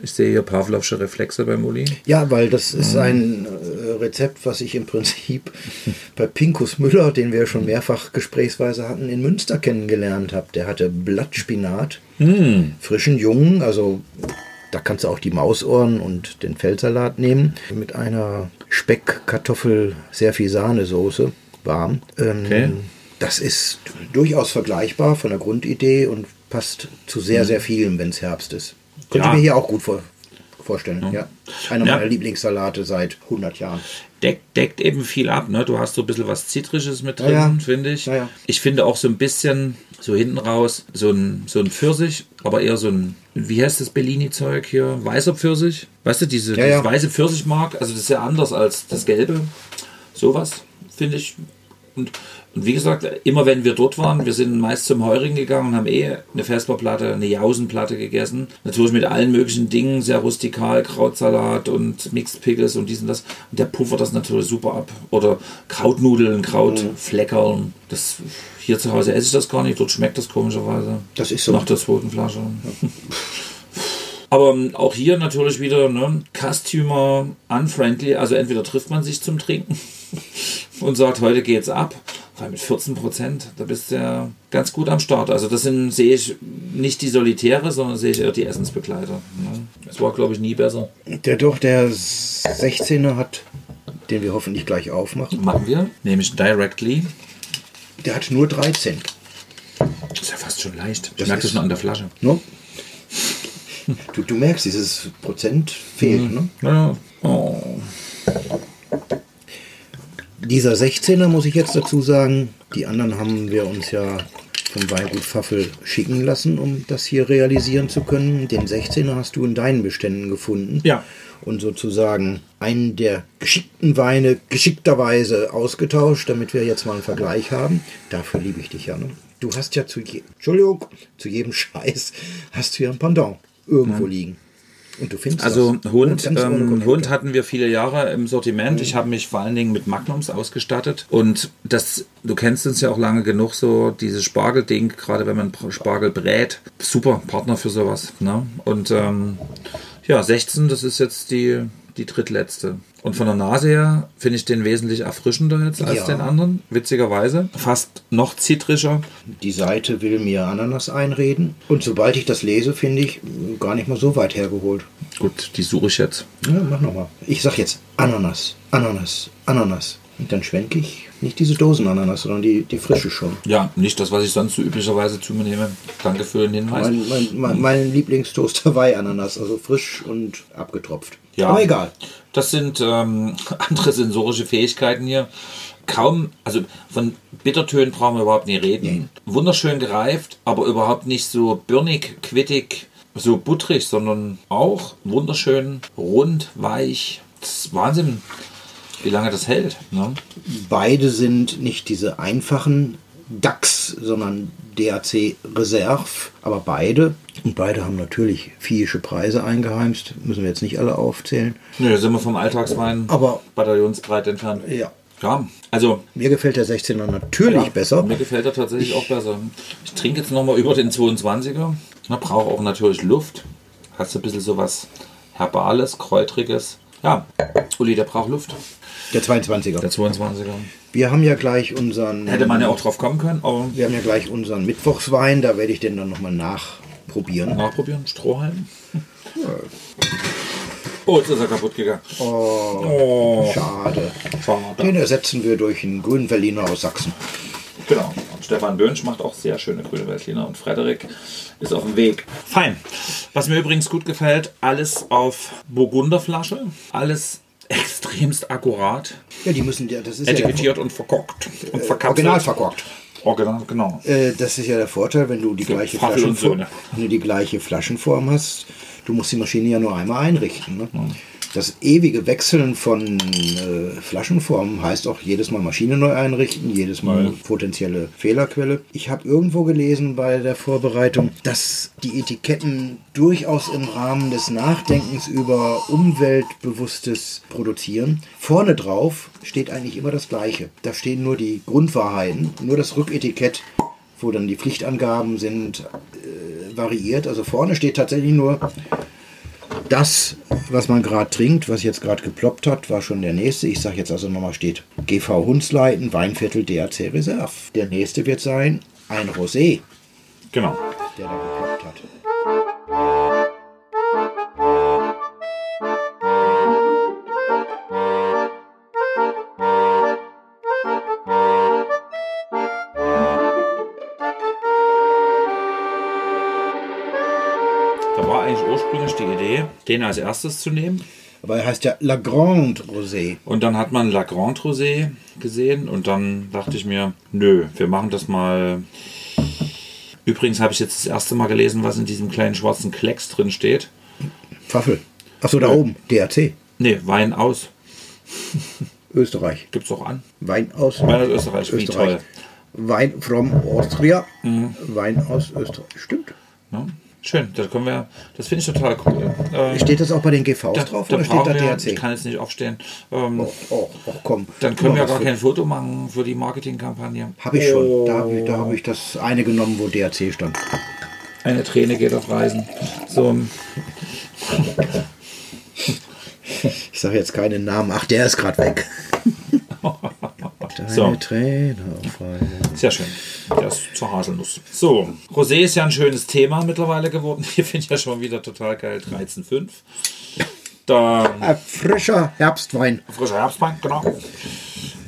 A: Ich sehe hier Pavlovsche Reflexe beim Uli.
B: Ja, weil das ist ein äh, Rezept, was ich im Prinzip bei Pinkus Müller, den wir schon mehrfach gesprächsweise hatten, in Münster kennengelernt habe. Der hatte Blattspinat, frischen Jungen, also da kannst du auch die Mausohren und den Feldsalat nehmen, mit einer Speck, Kartoffel, sehr viel Sahnesoße, warm. Ähm,
A: Okay.
B: Das ist durchaus vergleichbar von der Grundidee und passt zu sehr, sehr vielem, wenn es Herbst ist. Könnte
A: Ja.
B: mir hier auch gut vor, vorstellen. Ja. Einer
A: Ja.
B: meiner Lieblingssalate seit 100 Jahren.
A: deckt, deckt eben viel ab. Ne? Du hast so ein bisschen was Zitrisches mit drin,
B: Ja, ja.
A: finde ich.
B: Ja, ja.
A: Ich finde auch so ein bisschen, so hinten raus, so ein, so ein Pfirsich, aber eher so ein, wie heißt das Bellini-Zeug hier? Weißer Pfirsich? Weißt du, diese,
B: Ja,
A: dieses
B: ja.
A: weiße Pfirsichmark, also das ist ja anders als das gelbe. Sowas, finde ich. Und, und wie gesagt, immer wenn wir dort waren, wir sind meist zum Heurigen gegangen und haben eh eine Vesperplatte, eine Jausenplatte gegessen. Natürlich mit allen möglichen Dingen, sehr rustikal, Krautsalat und Mixed Pickles und dies und das. Und der puffert das natürlich super ab. Oder Krautnudeln, Krautfleckern. Das, hier zu Hause esse ich das gar nicht, dort schmeckt das komischerweise.
B: Das ist so.
A: Nach der zweiten Flasche. Aber ähm, auch hier natürlich wieder ne, Customer unfriendly. Also entweder trifft man sich zum Trinken und sagt, heute geht's ab. Weil mit 14 Prozent, da bist du ja ganz gut am Start. Also das sind, sehe ich nicht die Solitäre, sondern sehe ich eher die Essensbegleiter. Ne? Es war, glaube ich, nie besser.
B: Der doch, der 16er hat, den wir hoffentlich gleich aufmachen,
A: Machen wir, nämlich Directly.
B: der hat nur 13.
A: Ist ja fast schon leicht. Ich merke das schon an der Flasche.
B: Ne? Du, du merkst, dieses Prozent fehlt. Ne?
A: Ja. Oh.
B: Dieser 16er muss ich jetzt dazu sagen, die anderen haben wir uns ja vom Weingut Pfaffel schicken lassen, um das hier realisieren zu können. Den 16er hast du in deinen Beständen gefunden.
A: Ja.
B: Und sozusagen einen der geschickten Weine geschickterweise ausgetauscht, damit wir jetzt mal einen Vergleich haben. Dafür liebe ich dich ja. Ne? Du hast ja zu, je
A: Entschuldigung.
B: zu jedem Scheiß hast du ja ein Pendant irgendwo liegen. Und du findest
A: Also
B: das.
A: Hund, ähm. Hund hatten wir viele Jahre im Sortiment. Ich habe mich vor allen Dingen mit Magnums ausgestattet. Und das, du kennst uns ja auch lange genug, so dieses Spargelding, gerade wenn man Spargel brät. Super Partner für sowas. Ne? Und ähm, ja, 16, das ist jetzt die, die drittletzte. Und von der Nase her finde ich den wesentlich erfrischender jetzt als
B: Ja.
A: den anderen, witzigerweise. Fast noch zitrischer.
B: Die Seite will mir Ananas einreden. Und sobald ich das lese, finde ich gar nicht mal so weit hergeholt.
A: Gut, die suche ich jetzt.
B: Ja, mach nochmal. Ich sag jetzt Ananas, Ananas, Ananas. Und dann schwenke ich nicht diese Dosenananas, sondern die, die frische schon.
A: Ja, nicht das, was ich sonst so üblicherweise zu mir nehme. Danke für den Hinweis.
B: Mein, mein, mein, mein Lieblingstoast Hawaii-Ananas, also frisch und abgetropft.
A: Ja.
B: Aber egal.
A: Das sind ähm, andere sensorische Fähigkeiten hier. Kaum, also von Bittertönen brauchen wir überhaupt nicht reden. Wunderschön gereift, aber überhaupt nicht so birnig, quittig, so butterig, sondern auch wunderschön rund, weich. Das ist Wahnsinn, wie lange das hält. Ne?
B: Beide sind nicht diese einfachen DAX, sondern DAC Reserve, aber beide. Und beide haben natürlich viehische Preise eingeheimst. Müssen wir jetzt nicht alle aufzählen.
A: Nö, da sind wir vom Alltagswein
B: Aber-
A: bataillonsbreit entfernt.
B: Ja.
A: Ja, also
B: Mir gefällt der 16er natürlich
A: Ja,
B: besser.
A: Mir gefällt er tatsächlich auch besser. Ich trinke jetzt nochmal über den 22er. Er braucht auch natürlich Luft. Hat so ein bisschen sowas Herbales, Kräutriges. Ja, Uli, der braucht Luft.
B: Der 22er.
A: Der 22er.
B: Wir haben ja gleich unseren.
A: Hätte man ja auch drauf kommen können, aber
B: Wir haben ja gleich unseren Mittwochswein, da werde ich den dann nochmal nachprobieren.
A: nachprobieren. Strohhalm. Oh, jetzt ist er kaputt gegangen. Oh,
B: Schade.
A: schade.
B: Den ersetzen wir durch einen grünen Berliner aus Sachsen.
A: Genau. Und Stefan Bönsch macht auch sehr schöne grüne Veltliner und Frederik ist auf dem Weg. Fein. Was mir übrigens gut gefällt, alles auf Burgunderflasche. Alles extremst akkurat.
B: Ja, die müssen ja, das ist ja
A: Etikettiert und verkockt. Und
B: der,
A: verkapselt.
B: original verkorkt.
A: Original, genau.
B: Äh, das ist ja der Vorteil, wenn du die gleiche
A: Pfaffel und
B: Flaschenform, wenn du die gleiche Flaschenform hast. Du musst die Maschine ja nur einmal einrichten. Ne? Das ewige Wechseln von äh, Flaschenformen heißt auch jedes Mal Maschine neu einrichten, jedes Mal potenzielle Fehlerquelle. Ich habe irgendwo gelesen bei der Vorbereitung, dass die Etiketten durchaus im Rahmen des Nachdenkens über umweltbewusstes Produzieren. Vorne drauf steht eigentlich immer das Gleiche. Da stehen nur die Grundwahrheiten, nur das Rücketikett wo dann die Pflichtangaben sind, äh, variiert. Also vorne steht tatsächlich nur das, was man gerade trinkt, was jetzt gerade geploppt hat, war schon der nächste. Ich sage jetzt also nochmal, steht GV Hundsleiten, Weinviertel DAC Reserve. Der nächste wird sein ein Rosé,
A: Genau.
B: der da geploppt hat.
A: Ursprünglich die Idee, den als erstes zu nehmen.
B: Aber er heißt ja La Grande Rosé.
A: Und dann hat man La Grande Rosé gesehen und dann dachte ich mir, nö, wir machen das mal. Übrigens habe ich jetzt das erste Mal gelesen, was in diesem kleinen schwarzen Klecks drin steht.
B: Pfaffel. Achso, da
A: Ja.
B: oben. DRC.
A: Nee, Wein aus.
B: Österreich.
A: Gibt's auch an.
B: Wein aus
A: Wein aus Österreich, wie toll.
B: Wein from Austria.
A: Mhm.
B: Wein aus Österreich. Stimmt.
A: Ja, schön, das können wir, das finde ich total cool. Ähm,
B: Steht das auch bei den GVs
A: da,
B: drauf
A: da
B: oder steht da
A: brauchen wir,
B: DRC?
A: ich kann jetzt nicht aufstehen. Ähm,
B: Oh, oh, oh, komm.
A: Dann können wir gar kein Foto machen für die Marketingkampagne.
B: Habe ich schon.
A: Oh.
B: Da habe ich, da hab ich das eine genommen, wo DRC stand.
A: Eine Träne geht auf Reisen. So,
B: Ich sage jetzt keinen Namen. Ach, der ist gerade weg. Deine
A: So.
B: Träne auf
A: sehr schön. Das ist zur Haselnuss. So, Rosé ist ja ein schönes Thema mittlerweile geworden. Hier finde ich ja schon wieder total geil. 13,5. Da
B: Ah, frischer Herbstwein.
A: Frischer Herbstwein, genau.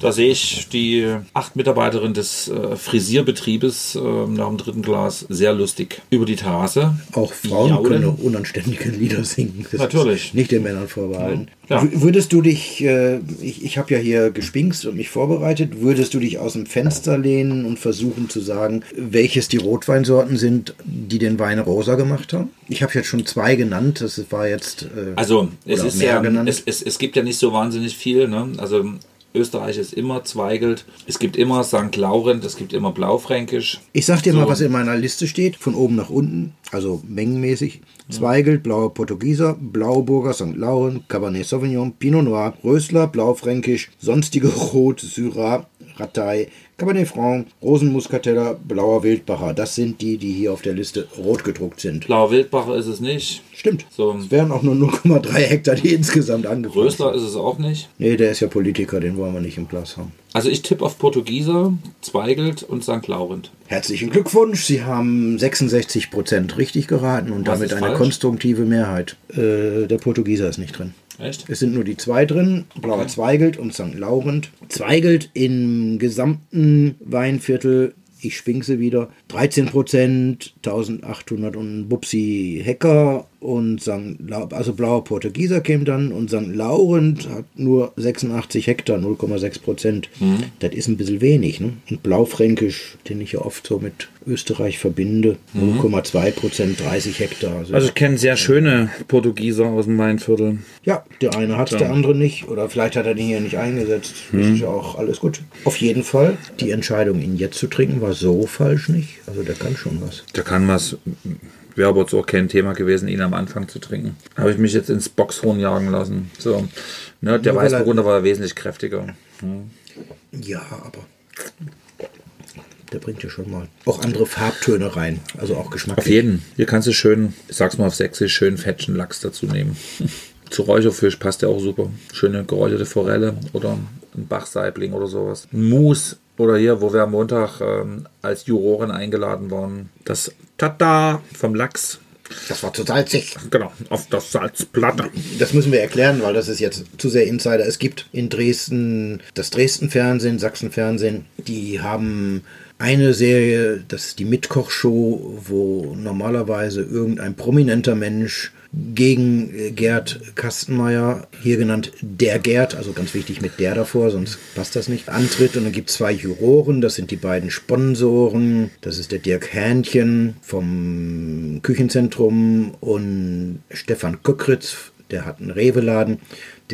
A: Da sehe ich die acht Mitarbeiterin des äh, Frisierbetriebes äh, nach dem dritten Glas sehr lustig über die Terrasse.
B: Auch Frauen
A: Jaulen.
B: können auch unanständige Lieder singen. Das
A: Natürlich.
B: Nicht den Männern vorbehalten.
A: Ja.
B: W- Würdest du dich, äh, ich, ich habe ja hier gespinkst und mich vorbereitet, würdest du dich aus dem Fenster lehnen und versuchen zu sagen, welches die Rotweinsorten sind, die den Wein rosa gemacht haben? Ich habe jetzt schon zwei genannt, das war jetzt. Äh,
A: Also, es ist ja,
B: genannt.
A: es, es, es gibt ja nicht so wahnsinnig viel. Ne? Also, Österreich ist immer Zweigelt. Es gibt immer St. Laurent, es gibt immer Blaufränkisch.
B: Ich sag dir
A: So.
B: mal, was in meiner Liste steht, von oben nach unten, also mengenmäßig. Zweigelt, blauer Portugieser, Blauburger, St. Laurent, Cabernet Sauvignon, Pinot Noir, Rösler, Blaufränkisch, sonstige Rot, Syrah, Ratay, Cabernet Franc, Rosenmuskateller, blauer Wildbacher. Das sind die, die hier auf der Liste rot gedruckt sind.
A: Blauer Wildbacher ist es nicht.
B: Stimmt.
A: So,
B: Es wären auch nur 0,3 Hektar, die insgesamt angepasst
A: Rösler ist es auch nicht.
B: Nee, der ist ja Politiker, den wollen wir nicht im Glas haben.
A: Also, ich tippe auf Portugieser, Zweigelt und St. Laurent.
B: Herzlichen Glückwunsch, Sie haben 66% richtig geraten und
A: Was
B: damit eine konstruktive Mehrheit. Äh, der Portugieser ist nicht drin.
A: Echt?
B: Es sind nur die zwei drin, Blauer Zweigelt und St. Laurent. Zweigelt im gesamten Weinviertel, ich schwingse wieder, 13 Prozent, 1800 und Bupsi Hecker und St. La also Blauer Portugieser käme dann und St. Laurent hat nur 86 Hektar, 0,6 Prozent. Das ist ein bisschen wenig. Ne? Und Blaufränkisch, den ich ja oft so mit Österreich verbinde, 0,2 Prozent, 30 Hektar. Also
A: Also ich kenne sehr schöne Portugieser aus dem Weinviertel.
B: ja, der eine hat der andere nicht. Oder vielleicht hat er den hier nicht eingesetzt. Das ist ja auch alles gut. Auf jeden Fall, die Entscheidung, ihn jetzt zu trinken, war so falsch nicht. Also der kann schon was.
A: Da kann was. Wäre aber jetzt auch kein Thema gewesen, ihn am Anfang zu trinken. Habe ich mich jetzt ins Boxhorn jagen lassen. So. Ne, der
B: er-
A: Weißburgunder war wesentlich kräftiger.
B: Ja, aber der bringt ja schon mal auch andere Farbtöne rein. Also auch Geschmack.
A: Auf jeden. Hier kannst du schön, ich sag's mal auf Sächsisch, schön fettchen Lachs dazu nehmen. Zu Räucherfisch passt der auch super. Schöne geräucherte Forelle oder ein Bachsaibling oder sowas. Mus oder hier, wo wir am Montag ähm, als Juroren eingeladen waren. Das Tada vom Lachs.
B: Das war zu salzig.
A: Genau, auf das Salzplatte.
B: Das müssen wir erklären, weil das ist jetzt zu sehr Insider. Es gibt in Dresden das Dresden-Fernsehen, Sachsen-Fernsehen, die haben eine Serie, das ist die Mitkochshow, wo normalerweise irgendein prominenter Mensch gegen äh, Gerd Kastenmeier, hier genannt der Gerd, also ganz wichtig mit der davor, sonst passt das nicht, antritt. Und dann gibt es zwei Juroren, das sind die beiden Sponsoren. Das ist der Dirk Hähnchen vom Küchenzentrum und Stefan Köckritz, der hat einen Rewe-Laden.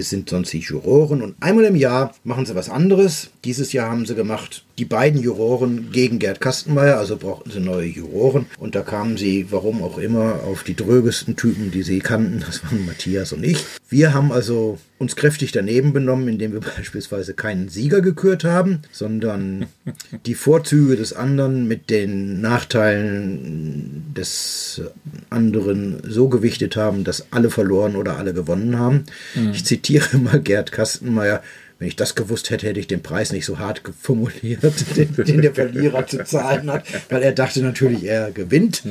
B: Das sind sonst die Juroren. Und einmal im Jahr machen sie was anderes. Dieses Jahr haben sie gemacht, die beiden Juroren gegen Gerd Kastenmeier, also brauchten sie neue Juroren. Und da kamen sie, warum auch immer, auf die drögesten Typen, die sie kannten. Das waren Matthias und ich. Wir haben also uns kräftig daneben benommen, indem wir beispielsweise keinen Sieger gekürt haben, sondern die Vorzüge des anderen mit den Nachteilen des anderen so gewichtet haben, dass alle verloren oder alle gewonnen haben. Ich zitiere mal Gerd Kastenmeier. Wenn ich das gewusst hätte, hätte ich den Preis nicht so hart formuliert, den, den der Verlierer zu zahlen hat, weil er dachte natürlich, er gewinnt.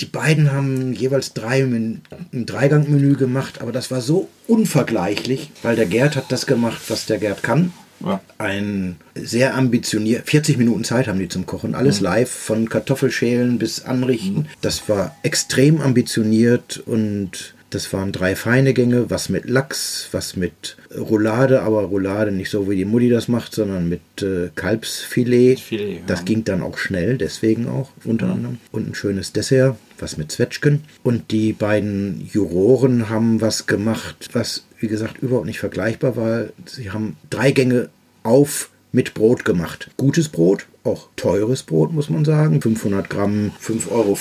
B: Die beiden haben jeweils drei, ein Dreigangmenü gemacht, aber das war so unvergleichlich, weil der Gerd hat das gemacht, was der Gerd kann.
A: Ja.
B: Ein sehr ambitioniert, 40 Minuten Zeit haben die zum Kochen, alles live, von Kartoffelschälen bis Anrichten. Das war extrem ambitioniert und Das waren drei feine Gänge, was mit Lachs, was mit Roulade, aber Roulade nicht so, wie die Mutti das macht, sondern mit äh, Kalbsfilet.
A: Filet, ja.
B: Das ging dann auch schnell, deswegen auch unter anderem. Und ein schönes Dessert, was mit Zwetschgen. Und die beiden Juroren haben was gemacht, was, wie gesagt, überhaupt nicht vergleichbar war. Sie haben drei Gänge auf mit Brot gemacht. Gutes Brot, auch teures Brot, muss man sagen. 500 Gramm, 5,50 Euro.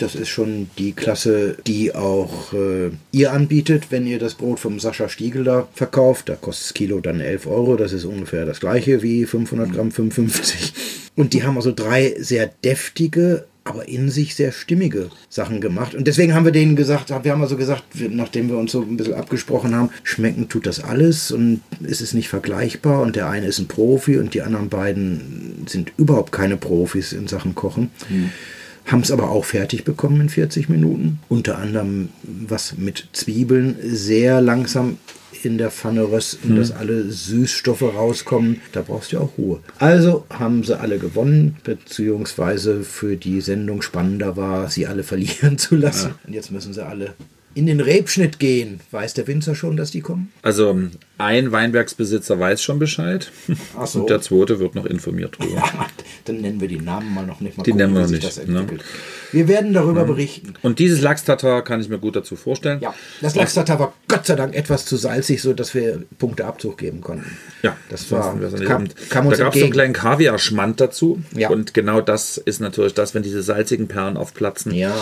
B: Das ist schon die Klasse, die auch äh, ihr anbietet, wenn ihr das Brot vom Sascha Stiegel da verkauft. Da kostet das Kilo dann 11 Euro. Das ist ungefähr das gleiche wie 500 Gramm, 55. Und die haben also drei sehr deftige, aber in sich sehr stimmige Sachen gemacht. Und deswegen haben wir denen gesagt, wir haben also gesagt, nachdem wir uns so ein bisschen abgesprochen haben, schmecken tut das alles und es ist nicht vergleichbar. Und der eine ist ein Profi und die anderen beiden sind überhaupt keine Profis in Sachen Kochen. Haben es aber auch fertig bekommen in 40 Minuten. Unter anderem was mit Zwiebeln sehr langsam in der Pfanne rösten, dass alle Süßstoffe rauskommen. Da brauchst du ja auch Ruhe. Also haben sie alle gewonnen, beziehungsweise für die Sendung spannender war, sie alle verlieren zu lassen. Und jetzt müssen sie alle in den Rebschnitt gehen. Weiß der Winzer schon, dass die kommen?
A: Also ein Weinbergsbesitzer weiß schon Bescheid.
B: So.
A: Und der zweite wird noch informiert drüber.
B: Ja, dann nennen wir die Namen mal noch nicht mal.
A: Die
B: gucken,
A: nennen wir noch nicht,
B: Das
A: ne?
B: Wir werden darüber berichten.
A: Und dieses Lachs-Tatar kann ich mir gut dazu vorstellen.
B: Ja, das Lachstatter war Gott sei Dank etwas zu salzig, so dass wir Punkteabzug geben konnten.
A: Ja,
B: das war
A: nicht.
B: kam, kam
A: da gab es so einen kleinen Kaviar-Schmand dazu.
B: Ja.
A: Und genau das ist natürlich das, wenn diese salzigen Perlen aufplatzen.
B: Ja.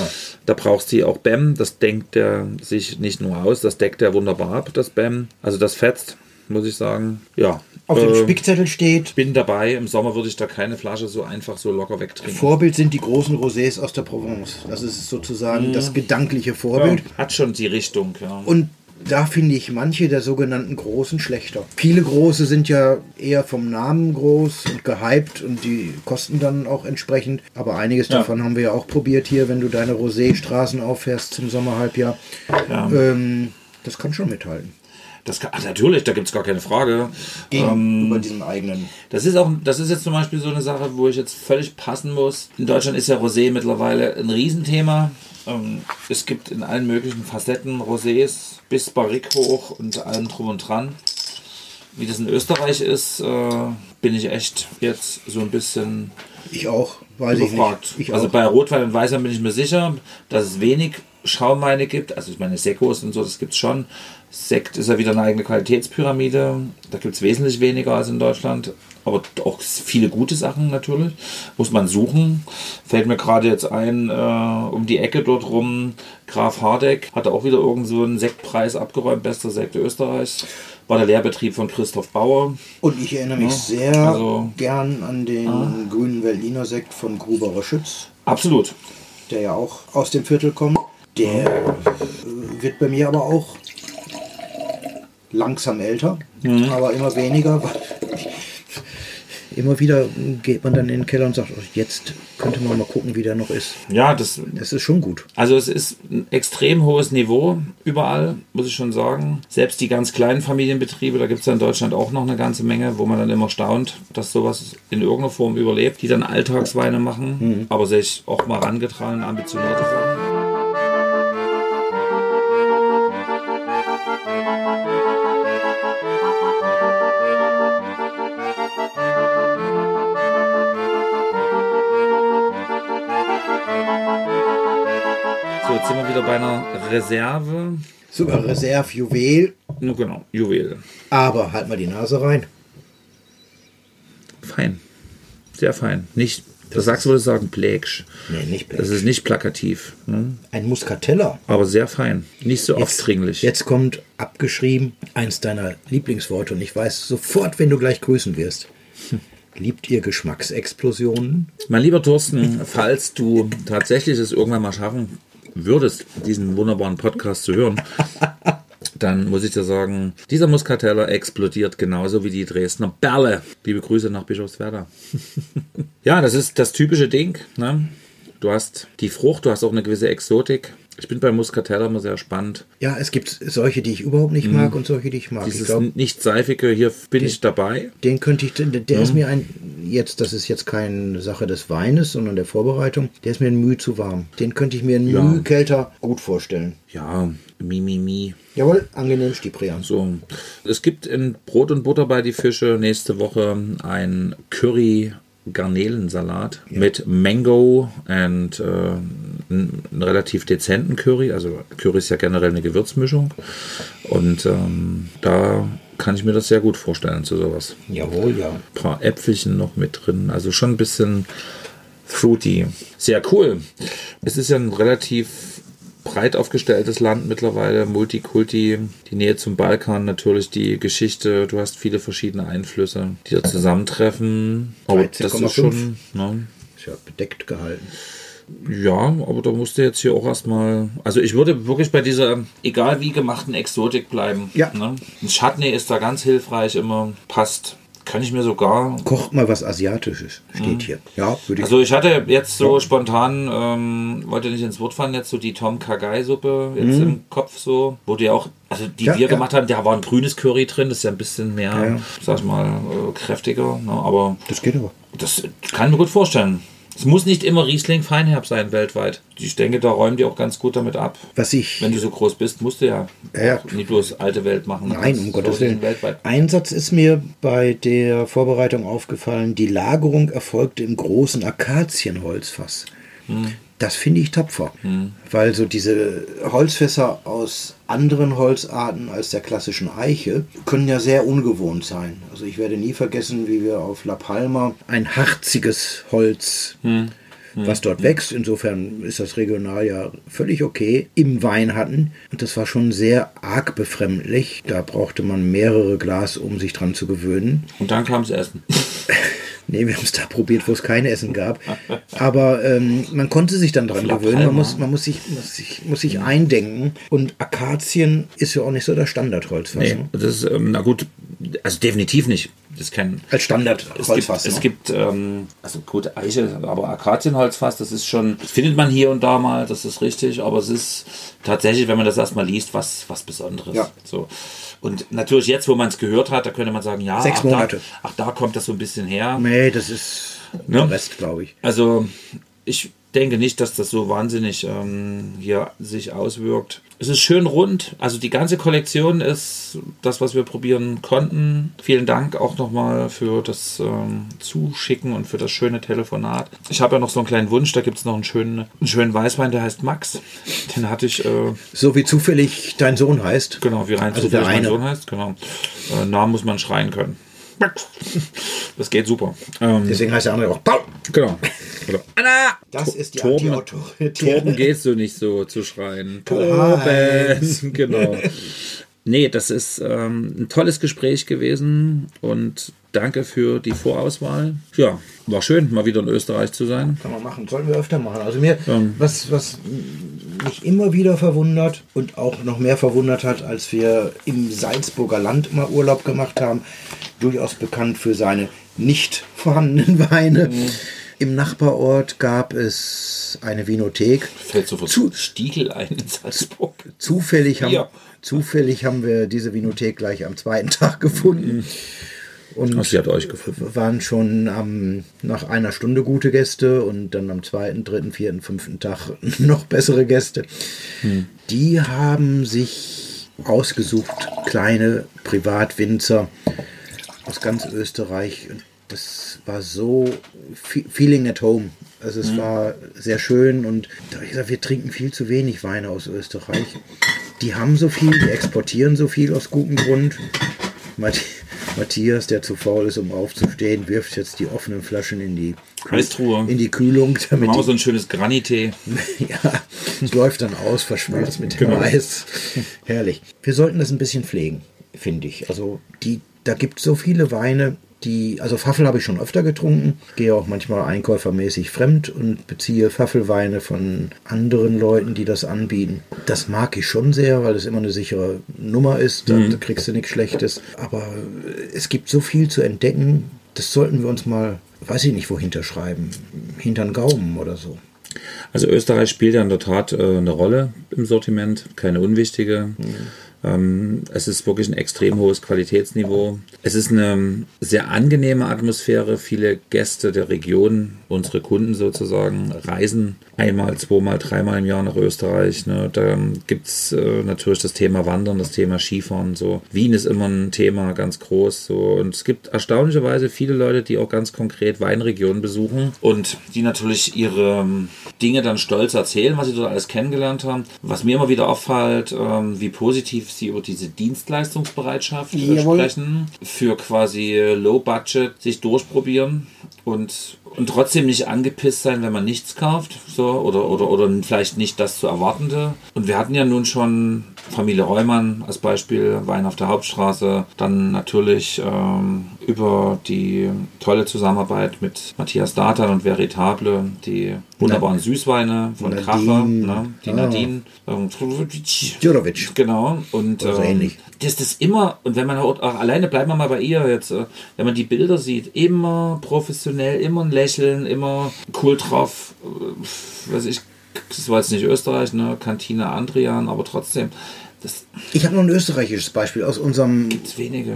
A: Da brauchst du auch BEM. Das denkt der sich nicht nur aus, das deckt der wunderbar ab, das BEM. Also das fetzt, muss ich sagen. Ja.
B: Auf dem
A: äh,
B: Spickzettel steht,
A: bin dabei. Im Sommer würde ich da keine Flasche so einfach so locker wegtrinken.
B: Vorbild sind die großen Rosés aus der Provence. Das ist sozusagen das gedankliche Vorbild.
A: Ja, hat schon die Richtung, ja.
B: Und da finde ich manche der sogenannten Großen schlechter. Viele Große sind ja eher vom Namen groß und gehypt und die kosten dann auch entsprechend. Aber einiges
A: Ja.
B: davon haben wir ja auch probiert hier, wenn du deine Rosé-Straßen auffährst zum Sommerhalbjahr.
A: Ja.
B: Ähm, das kann schon mithalten.
A: Das kann, ach, natürlich, da gibt es gar keine Frage.
B: Gegenüber diesem eigenen.
A: Das ist auch, das ist jetzt zum Beispiel so eine Sache, wo ich jetzt völlig passen muss. In Deutschland ist ja Rosé mittlerweile ein Riesenthema. Ähm, es gibt in allen möglichen Facetten Rosés bis Barrique hoch und allem drum und dran. Wie das in Österreich ist, äh, bin ich echt jetzt so ein bisschen
B: Ich auch, weiß ich
A: überfragt.
B: nicht. Ich
A: also
B: auch.
A: bei Rotwein und Weißwein bin ich mir sicher, dass es wenig Schaumweine gibt. Also ich meine Sekos und so, das gibt es schon. Sekt ist ja wieder eine eigene Qualitätspyramide. Da gibt es wesentlich weniger als in Deutschland. Aber auch viele gute Sachen natürlich. Muss man suchen. Fällt mir gerade jetzt ein, äh, um die Ecke dort rum, Graf Hardeck hatte auch wieder irgend so einen Sektpreis abgeräumt, bester Sekt Österreichs. War der Lehrbetrieb von Christoph Bauer.
B: Und ich erinnere mich sehr
A: also-
B: gern an den grünen Berliner Sekt von Gruberer Schütz,
A: Absolut.
B: der ja auch aus dem Viertel kommt. Der äh, wird bei mir aber auch langsam älter, aber immer weniger. Immer wieder geht man dann in den Keller und sagt, oh, jetzt könnte man mal gucken, wie der noch ist.
A: Ja, das
B: Das ist schon gut.
A: Also es ist ein extrem hohes Niveau überall, muss ich schon sagen. Selbst die ganz kleinen Familienbetriebe, da gibt es ja in Deutschland auch noch eine ganze Menge, wo man dann immer staunt, dass sowas in irgendeiner Form überlebt, die dann Alltagsweine machen, aber sich auch mal rangetragen, ambitionierte Sachen. Einer Reserve.
B: Sogar Reserve-Juwel,
A: Nur genau, Juwel.
B: aber halt mal die Nase rein.
A: Fein. Sehr fein. Nicht, das sagst du, würde ich sagen, plägsch.
B: Nee, nicht
A: Das
B: blöd.
A: ist nicht plakativ, ne?
B: Ein Muscatella.
A: aber sehr fein. Nicht so aufdringlich.
B: Jetzt kommt abgeschrieben eins deiner Lieblingsworte und ich weiß sofort, wenn du gleich grüßen wirst. Liebt ihr Geschmacksexplosionen?
A: Mein lieber Thorsten, falls du tatsächlich es irgendwann mal schaffen würdest, diesen wunderbaren Podcast zu hören, dann muss ich dir sagen, dieser Muscatella explodiert genauso wie die Dresdner Berle. Liebe Grüße nach Bischofswerda. ja, das ist das typische Ding. Ne? Du hast die Frucht, du hast auch eine gewisse Exotik. Ich bin bei Muscatella immer sehr spannend.
B: Ja, es gibt solche, die ich überhaupt nicht mag und solche, die ich mag. ich
A: Dieses
B: glaube,
A: nicht seifige, hier bin ich dabei.
B: den könnte ich, der, der ist mir ein jetzt, das ist jetzt keine Sache des Weines, sondern der Vorbereitung, der ist mir ein Mühe zu warm. Den könnte ich mir ein
A: Ja.
B: Mühe kälter gut vorstellen.
A: Ja, mi, mi, mi.
B: Jawohl, angenehm Stiprian.
A: So. Es gibt in Brot und Butter bei die Fische nächste Woche ein Curry Garnelensalat mit Mango und äh, einen relativ dezenten Curry. Also Curry ist ja generell eine Gewürzmischung. Und ähm, da kann ich mir das sehr gut vorstellen zu sowas.
B: Jawohl, ja.
A: Ein paar Äpfelchen noch mit drin. Also schon ein bisschen fruity. Sehr cool. Es ist ja ein relativ breit aufgestelltes Land mittlerweile, Multikulti, die Nähe zum Balkan, natürlich die Geschichte, du hast viele verschiedene Einflüsse, die da zusammentreffen. Aber das
B: 13,5.
A: ist schon, ne?
B: Ist ja bedeckt gehalten.
A: Ja, aber da musste jetzt hier auch erstmal. Also ich würde wirklich bei dieser, egal wie gemachten Exotik bleiben.
B: Ja.
A: Ne? Ein Chutney ist da ganz hilfreich immer. Passt. Kann ich mir sogar
B: Kocht mal was Asiatisches, steht hier. Ja, würde ich.
A: Also ich hatte jetzt so spontan, ähm, wollte nicht ins Wort fallen, jetzt so die Tom Kagai-Suppe jetzt im Kopf so, wo die auch, also die
B: Mhm. Ja,
A: wir
B: ja.
A: gemacht haben, da war ein grünes Curry drin, das ist ja ein bisschen mehr,
B: Ja, ja.
A: sag ich mal, äh, kräftiger, ne? aber
B: das geht aber.
A: das kann ich mir gut vorstellen. Es muss nicht immer Riesling Feinherb sein weltweit. Ich denke, da räumen die auch ganz gut damit ab.
B: Was ich.
A: Wenn du so groß bist, musst du ja,
B: Ja.
A: nicht bloß alte Welt machen.
B: Nein, um Gottes Willen.
A: Weltweit.
B: Ein Satz ist mir bei der Vorbereitung aufgefallen. Die Lagerung erfolgte im großen Akazienholzfass. Das finde ich tapfer, weil so diese Holzfässer aus anderen Holzarten als der klassischen Eiche können ja sehr ungewohnt sein. Also ich werde nie vergessen, wie wir auf La Palma ein harziges Holz was dort wächst. Insofern ist das regional ja völlig okay. Im Wein hatten. Und das war schon sehr arg befremdlich. Da brauchte man mehrere Glas, um sich dran zu gewöhnen.
A: Und dann kam es Essen.
B: Nee, wir haben es da probiert, wo es kein Essen gab. Aber ähm, man konnte sich dann dran gewöhnen. Man muss, man muss, sich, muss, sich, muss sich eindenken. Und Akazien ist ja auch nicht so das Standardholzfass.
A: Nee,
B: Ne?
A: das ist, ähm, na gut, also definitiv nicht. Das ist kein,
B: Als
A: Es gibt,
B: Standardholzfass.
A: es
B: ne?
A: gibt ähm, also gut, Eiche, aber Akazienholzfass, das ist schon, das findet man hier und da mal, das ist richtig, aber es ist tatsächlich, wenn man das erstmal liest, was, was Besonderes.
B: Ja.
A: So. Und natürlich jetzt, wo man es gehört hat, da könnte man sagen, ja,
B: Sechs
A: ach,
B: Monate.
A: Da, ach, da kommt das so ein bisschen her.
B: Nee, das ist
A: Ne?
B: der Rest, glaube ich.
A: Also ich denke nicht, dass das so wahnsinnig ähm, hier sich auswirkt. Es ist schön rund. Also die ganze Kollektion ist das, was wir probieren konnten. Vielen Dank auch nochmal für das ähm, Zuschicken und für das schöne Telefonat. Ich habe ja noch so einen kleinen Wunsch. Da gibt es noch einen schönen, einen schönen Weißwein, der heißt Max. Den hatte ich, äh,
B: So wie zufällig dein Sohn heißt.
A: genau, wie rein
B: Also
A: zufällig
B: der
A: mein. Sohn heißt. Genau. Äh, Namen muss man schreien können. Das geht super. Ähm,
B: Deswegen heißt der andere auch Paul.
A: genau. Oder Anna!
B: Das ist die
A: Torben. Torben gehst du nicht so zu schreien. Torben! Genau. Nee, das ist ähm, ein tolles Gespräch gewesen und danke für die Vorauswahl. Ja, war schön, mal wieder in Österreich zu sein.
B: Kann man machen, sollten wir öfter machen. Also mir, was, was mich immer wieder verwundert und auch noch mehr verwundert hat, als wir im Salzburger Land mal Urlaub gemacht haben, durchaus bekannt für seine nicht vorhandenen Weine. Im Nachbarort gab es eine Vinothek.
A: Fällt sofort
B: Zu-
A: Stiegel ein in Salzburg.
B: Zufällig haben,
A: Ja.
B: zufällig haben wir diese Vinothek gleich am zweiten Tag gefunden. Und
A: Ach, sie hat euch gefunden.
B: waren schon am, nach einer Stunde gute Gäste und dann am zweiten, dritten, vierten, fünften Tag noch bessere Gäste. Die haben sich ausgesucht, kleine Privatwinzer aus ganz Österreich. Und Das war so fe- Feeling at Home. Also es war sehr schön und da hab ich gesagt, wir trinken viel zu wenig Weine aus Österreich. Die haben so viel, die exportieren so viel aus gutem Grund. Matt- Matthias, der zu faul ist, um aufzustehen, wirft jetzt die offenen Flaschen in die,
A: Eistruhe.
B: in die Kühlung, damit
A: Machen so ein schönes Granité.
B: ja, es läuft dann aus, verschmilzt mit dem
A: Genau.
B: Eis. Herrlich. Wir sollten das ein bisschen pflegen, finde ich. Also die, da gibt es so viele Weine, die, also Pfaffel habe ich schon öfter getrunken, gehe auch manchmal einkäufermäßig fremd und beziehe Pfaffelweine von anderen Leuten, die das anbieten. Das mag ich schon sehr, weil es immer eine sichere Nummer ist, da
A: Mhm.
B: kriegst du nichts Schlechtes. Aber es gibt so viel zu entdecken, das sollten wir uns mal, weiß ich nicht, wohinter schreiben. Hintern Gaumen oder so.
A: Also Österreich spielt ja in der Tat äh, eine Rolle im Sortiment, keine unwichtige. Ähm, es ist wirklich ein extrem hohes Qualitätsniveau. Es ist eine sehr angenehme Atmosphäre. Viele Gäste der Region, unsere Kunden sozusagen, reisen einmal, zweimal, dreimal im Jahr nach Österreich. Ne? Da gibt es äh, natürlich das Thema Wandern, das Thema Skifahren. So. Wien ist immer ein Thema, ganz groß. So. Und es gibt erstaunlicherweise viele Leute, die auch ganz konkret Weinregionen besuchen und die natürlich ihre ähm, Dinge dann stolz erzählen, was sie dort alles kennengelernt haben. Was mir immer wieder auffällt, ähm, wie positiv sie über diese Dienstleistungsbereitschaft äh, sprechen, für quasi Low Budget sich durchprobieren und und trotzdem nicht angepisst sein, wenn man nichts kauft, so oder oder oder vielleicht nicht das zu erwartende. Und wir hatten ja nun schon Familie Reumann als Beispiel, Wein auf der Hauptstraße, dann natürlich ähm, über die tolle Zusammenarbeit mit Matthias Datan und Veritable, die wunderbaren Süßweine von Nadine. Kracher, ne? die ah. Nadine ähm,
B: Djurovic.
A: Genau. Und
B: so ähm, ähnlich.
A: Das ist immer, und wenn man auch, auch alleine bleiben wir mal bei ihr jetzt, äh, wenn man die Bilder sieht, immer professionell, immer ein Lächeln, immer cool drauf. Äh, weiß ich, das war jetzt nicht Österreich, ne? Kantine Andrian, aber trotzdem. Das
B: ich habe noch ein österreichisches Beispiel aus unserem,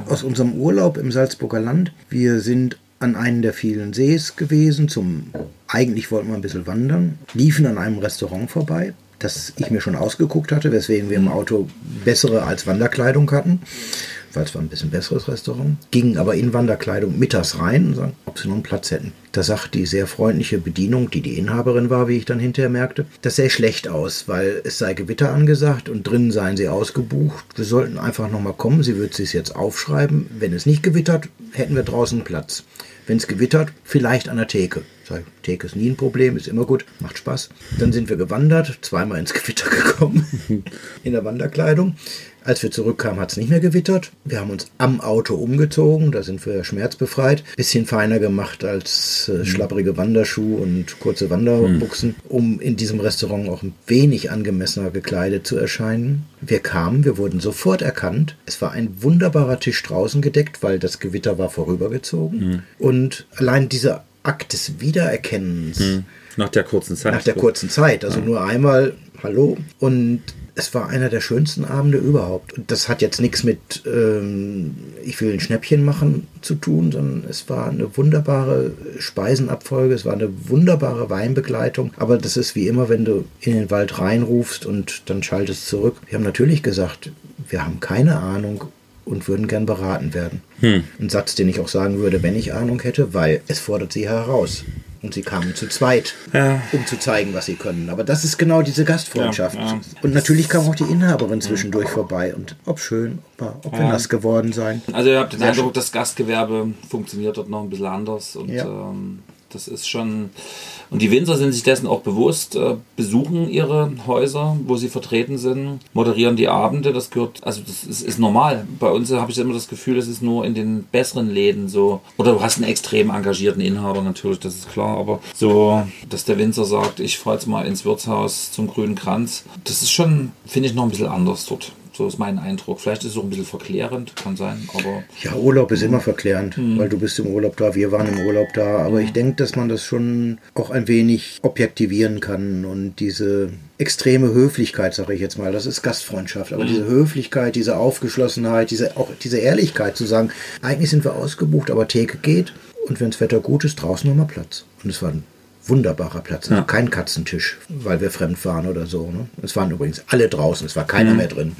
B: aus unserem Urlaub im Salzburger Land. Wir sind an einem der vielen Sees gewesen. Zum eigentlich wollten wir ein bisschen wandern, liefen an einem Restaurant vorbei, das ich mir schon ausgeguckt hatte, weswegen wir im Auto bessere als Wanderkleidung hatten es war ein bisschen besseres Restaurant, gingen aber in Wanderkleidung mittags rein und sagten, ob sie noch einen Platz hätten. Da sagt die sehr freundliche Bedienung, die die Inhaberin war, wie ich dann hinterher merkte, das sähe schlecht aus, weil es sei Gewitter angesagt und drinnen seien sie ausgebucht. Wir sollten einfach nochmal kommen, sie würde es jetzt aufschreiben. Wenn es nicht gewittert, hätten wir draußen Platz. Wenn es gewittert, vielleicht an der Theke. Sag, Theke ist nie ein Problem, ist immer gut, macht Spaß. Dann sind wir gewandert, zweimal ins Gewitter gekommen, in der Wanderkleidung. Als wir zurückkamen, hat es nicht mehr gewittert. Wir haben uns am Auto umgezogen, da sind wir schmerzbefreit. Bisschen feiner gemacht als äh, mhm. schlapprige Wanderschuhe und kurze Wanderbuchsen, mhm. um in diesem Restaurant auch ein wenig angemessener gekleidet zu erscheinen. Wir kamen, wir wurden sofort erkannt. Es war ein wunderbarer Tisch draußen gedeckt, weil das Gewitter war vorübergezogen. Mhm. Und allein dieser Akt des Wiedererkennens. Mhm.
A: Nach der kurzen Zeit.
B: Nach der kurzen Zeit. Also ja. nur einmal Hallo. Und es war einer der schönsten Abende überhaupt. Und das hat jetzt nichts mit, ähm, ich will ein Schnäppchen machen zu tun, sondern es war eine wunderbare Speisenabfolge, es war eine wunderbare Weinbegleitung. Aber das ist wie immer, wenn du in den Wald reinrufst und dann schaltest zurück. Wir haben natürlich gesagt, wir haben keine Ahnung und würden gern beraten werden. Hm. Ein Satz, den ich auch sagen würde, wenn ich Ahnung hätte, weil es fordert sie heraus. Und sie kamen zu zweit, ja. um zu zeigen, was sie können. Aber das ist genau diese Gastfreundschaft. Ja, ja. Und natürlich kam auch die Inhaberin zwischendurch vorbei. Und ob schön, ob, ob wir nass geworden sein.
A: Also ihr habt den Eindruck, das Gastgewerbe funktioniert dort noch ein bisschen anders. Und ähm, das ist schon und die Winzer sind sich dessen auch bewusst, äh, besuchen ihre Häuser, wo sie vertreten sind, moderieren die Abende. Das gehört, also das ist, ist normal. Bei uns habe ich immer das Gefühl, das ist nur in den besseren Läden so. Oder du hast einen extrem engagierten Inhaber natürlich, das ist klar. Aber so, dass der Winzer sagt, ich fahre jetzt mal ins Wirtshaus zum grünen Kranz, das ist schon, finde ich, noch ein bisschen anders dort. So ist mein Eindruck. Vielleicht ist es auch ein bisschen verklärend, kann sein, aber.
B: Ja, Urlaub ist immer verklärend, mhm. weil du bist im Urlaub da, wir waren im Urlaub da. Aber mhm. ich denke, dass man das schon auch ein wenig objektivieren kann und diese extreme Höflichkeit, sage ich jetzt mal, das ist Gastfreundschaft, aber mhm. diese Höflichkeit, diese Aufgeschlossenheit, diese, auch diese Ehrlichkeit zu sagen, eigentlich sind wir ausgebucht, aber Theke geht und wenn das Wetter gut ist, draußen nochmal Platz. Und es war ein wunderbarer Platz. Also kein Katzentisch, weil wir fremd waren oder so. Ne? Es waren übrigens alle draußen, es war keiner mhm. mehr drin.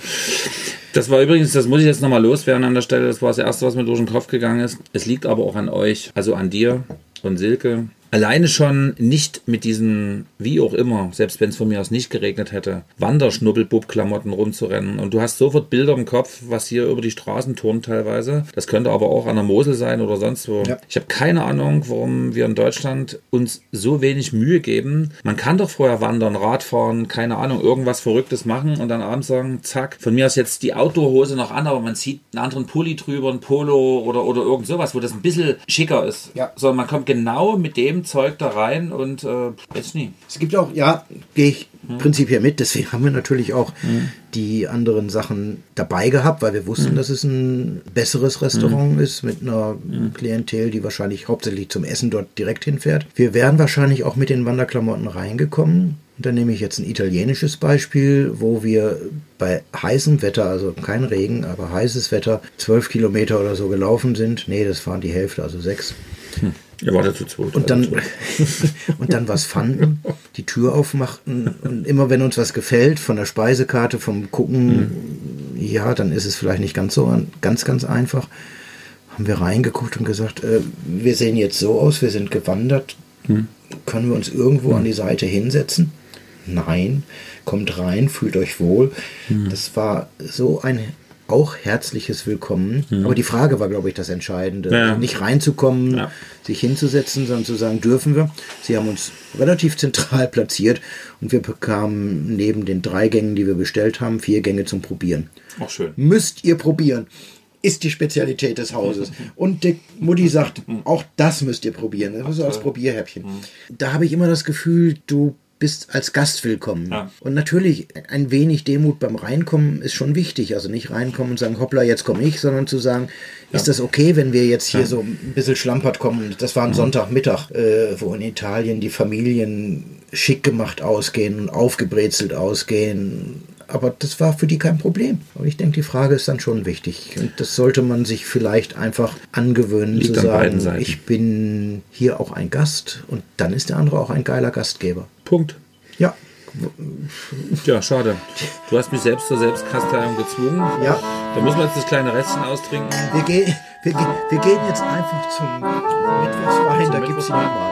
A: Das war übrigens, das muss ich jetzt nochmal loswerden an der Stelle, das war das Erste, was mir durch den Kopf gegangen ist. Es liegt aber auch an euch, also an dir und Silke, Alleine schon nicht mit diesen, wie auch immer, selbst wenn es von mir aus nicht geregnet hätte, Wanderschnubbelbub-Klamotten rumzurennen. Und du hast sofort Bilder im Kopf, was hier über die Straßen turnt teilweise. Das könnte aber auch an der Mosel sein oder sonst wo. Ja. Ich habe keine Ahnung, warum wir in Deutschland uns so wenig Mühe geben. Man kann doch vorher wandern, Radfahren, keine Ahnung, irgendwas Verrücktes machen und dann abends sagen, zack, von mir aus jetzt die Outdoor-Hose noch an, aber man zieht einen anderen Pulli drüber, ein Polo oder, oder irgend sowas, wo das ein bisschen schicker ist. Ja. So, man kommt genau mit dem Zeug da rein und äh, jetzt nie.
B: Es gibt auch, ja, gehe ich hm. prinzipiell mit, deswegen haben wir natürlich auch hm. die anderen Sachen dabei gehabt, weil wir wussten, hm. dass es ein besseres Restaurant hm. ist mit einer hm. Klientel, die wahrscheinlich hauptsächlich zum Essen dort direkt hinfährt. Wir wären wahrscheinlich auch mit den Wanderklamotten reingekommen dann nehme ich jetzt ein italienisches Beispiel, wo wir bei heißem Wetter, also kein Regen, aber heißes Wetter, zwölf Kilometer oder so gelaufen sind. Nee, das waren die Hälfte, also sechs.
A: Hm. Ihr wartet zu zweit.
B: Und dann, und dann was fanden, die Tür aufmachten und immer wenn uns was gefällt, von der Speisekarte, vom Gucken, mhm. ja, dann ist es vielleicht nicht ganz so ganz, ganz einfach, haben wir reingeguckt und gesagt, äh, wir sehen jetzt so aus, wir sind gewandert, mhm. können wir uns irgendwo mhm. an die Seite hinsetzen? Nein, kommt rein, fühlt euch wohl. Mhm. Das war so ein auch herzliches Willkommen. Mhm. Aber die Frage war, glaube ich, das Entscheidende. Ja. Nicht reinzukommen, ja. sich hinzusetzen, sondern zu sagen, dürfen wir. Sie haben uns relativ zentral platziert und wir bekamen neben den drei Gängen, die wir bestellt haben, vier Gänge zum Probieren.
A: Auch schön.
B: Müsst ihr probieren. Ist die Spezialität des Hauses. Und die Mutti sagt, auch das müsst ihr probieren. Das ist so als Probierhäppchen. Mhm. Da habe ich immer das Gefühl, du bist als Gast willkommen. Ja. Und natürlich ein wenig Demut beim Reinkommen ist schon wichtig. Also nicht reinkommen und sagen, hoppla, jetzt komme ich, sondern zu sagen, ja. ist das okay, wenn wir jetzt hier ja. so ein bisschen schlampert kommen? Das war ein Sonntagmittag, äh, wo in Italien die Familien schick gemacht ausgehen und aufgebrezelt ausgehen. Aber das war für die kein Problem. Aber ich denke, die Frage ist dann schon wichtig. Und das sollte man sich vielleicht einfach angewöhnen Liegt zu sagen, ich bin hier auch ein Gast und dann ist der andere auch ein geiler Gastgeber.
A: Punkt.
B: Ja.
A: Ja, schade. Du hast mich selbst zur Selbstkasteiung gezwungen.
B: Ja.
A: Da muss man jetzt das kleine Restchen austrinken.
B: Wir, gehen, wir, wir gehen jetzt einfach zum Mittwochswein, da gibt es ihn mal.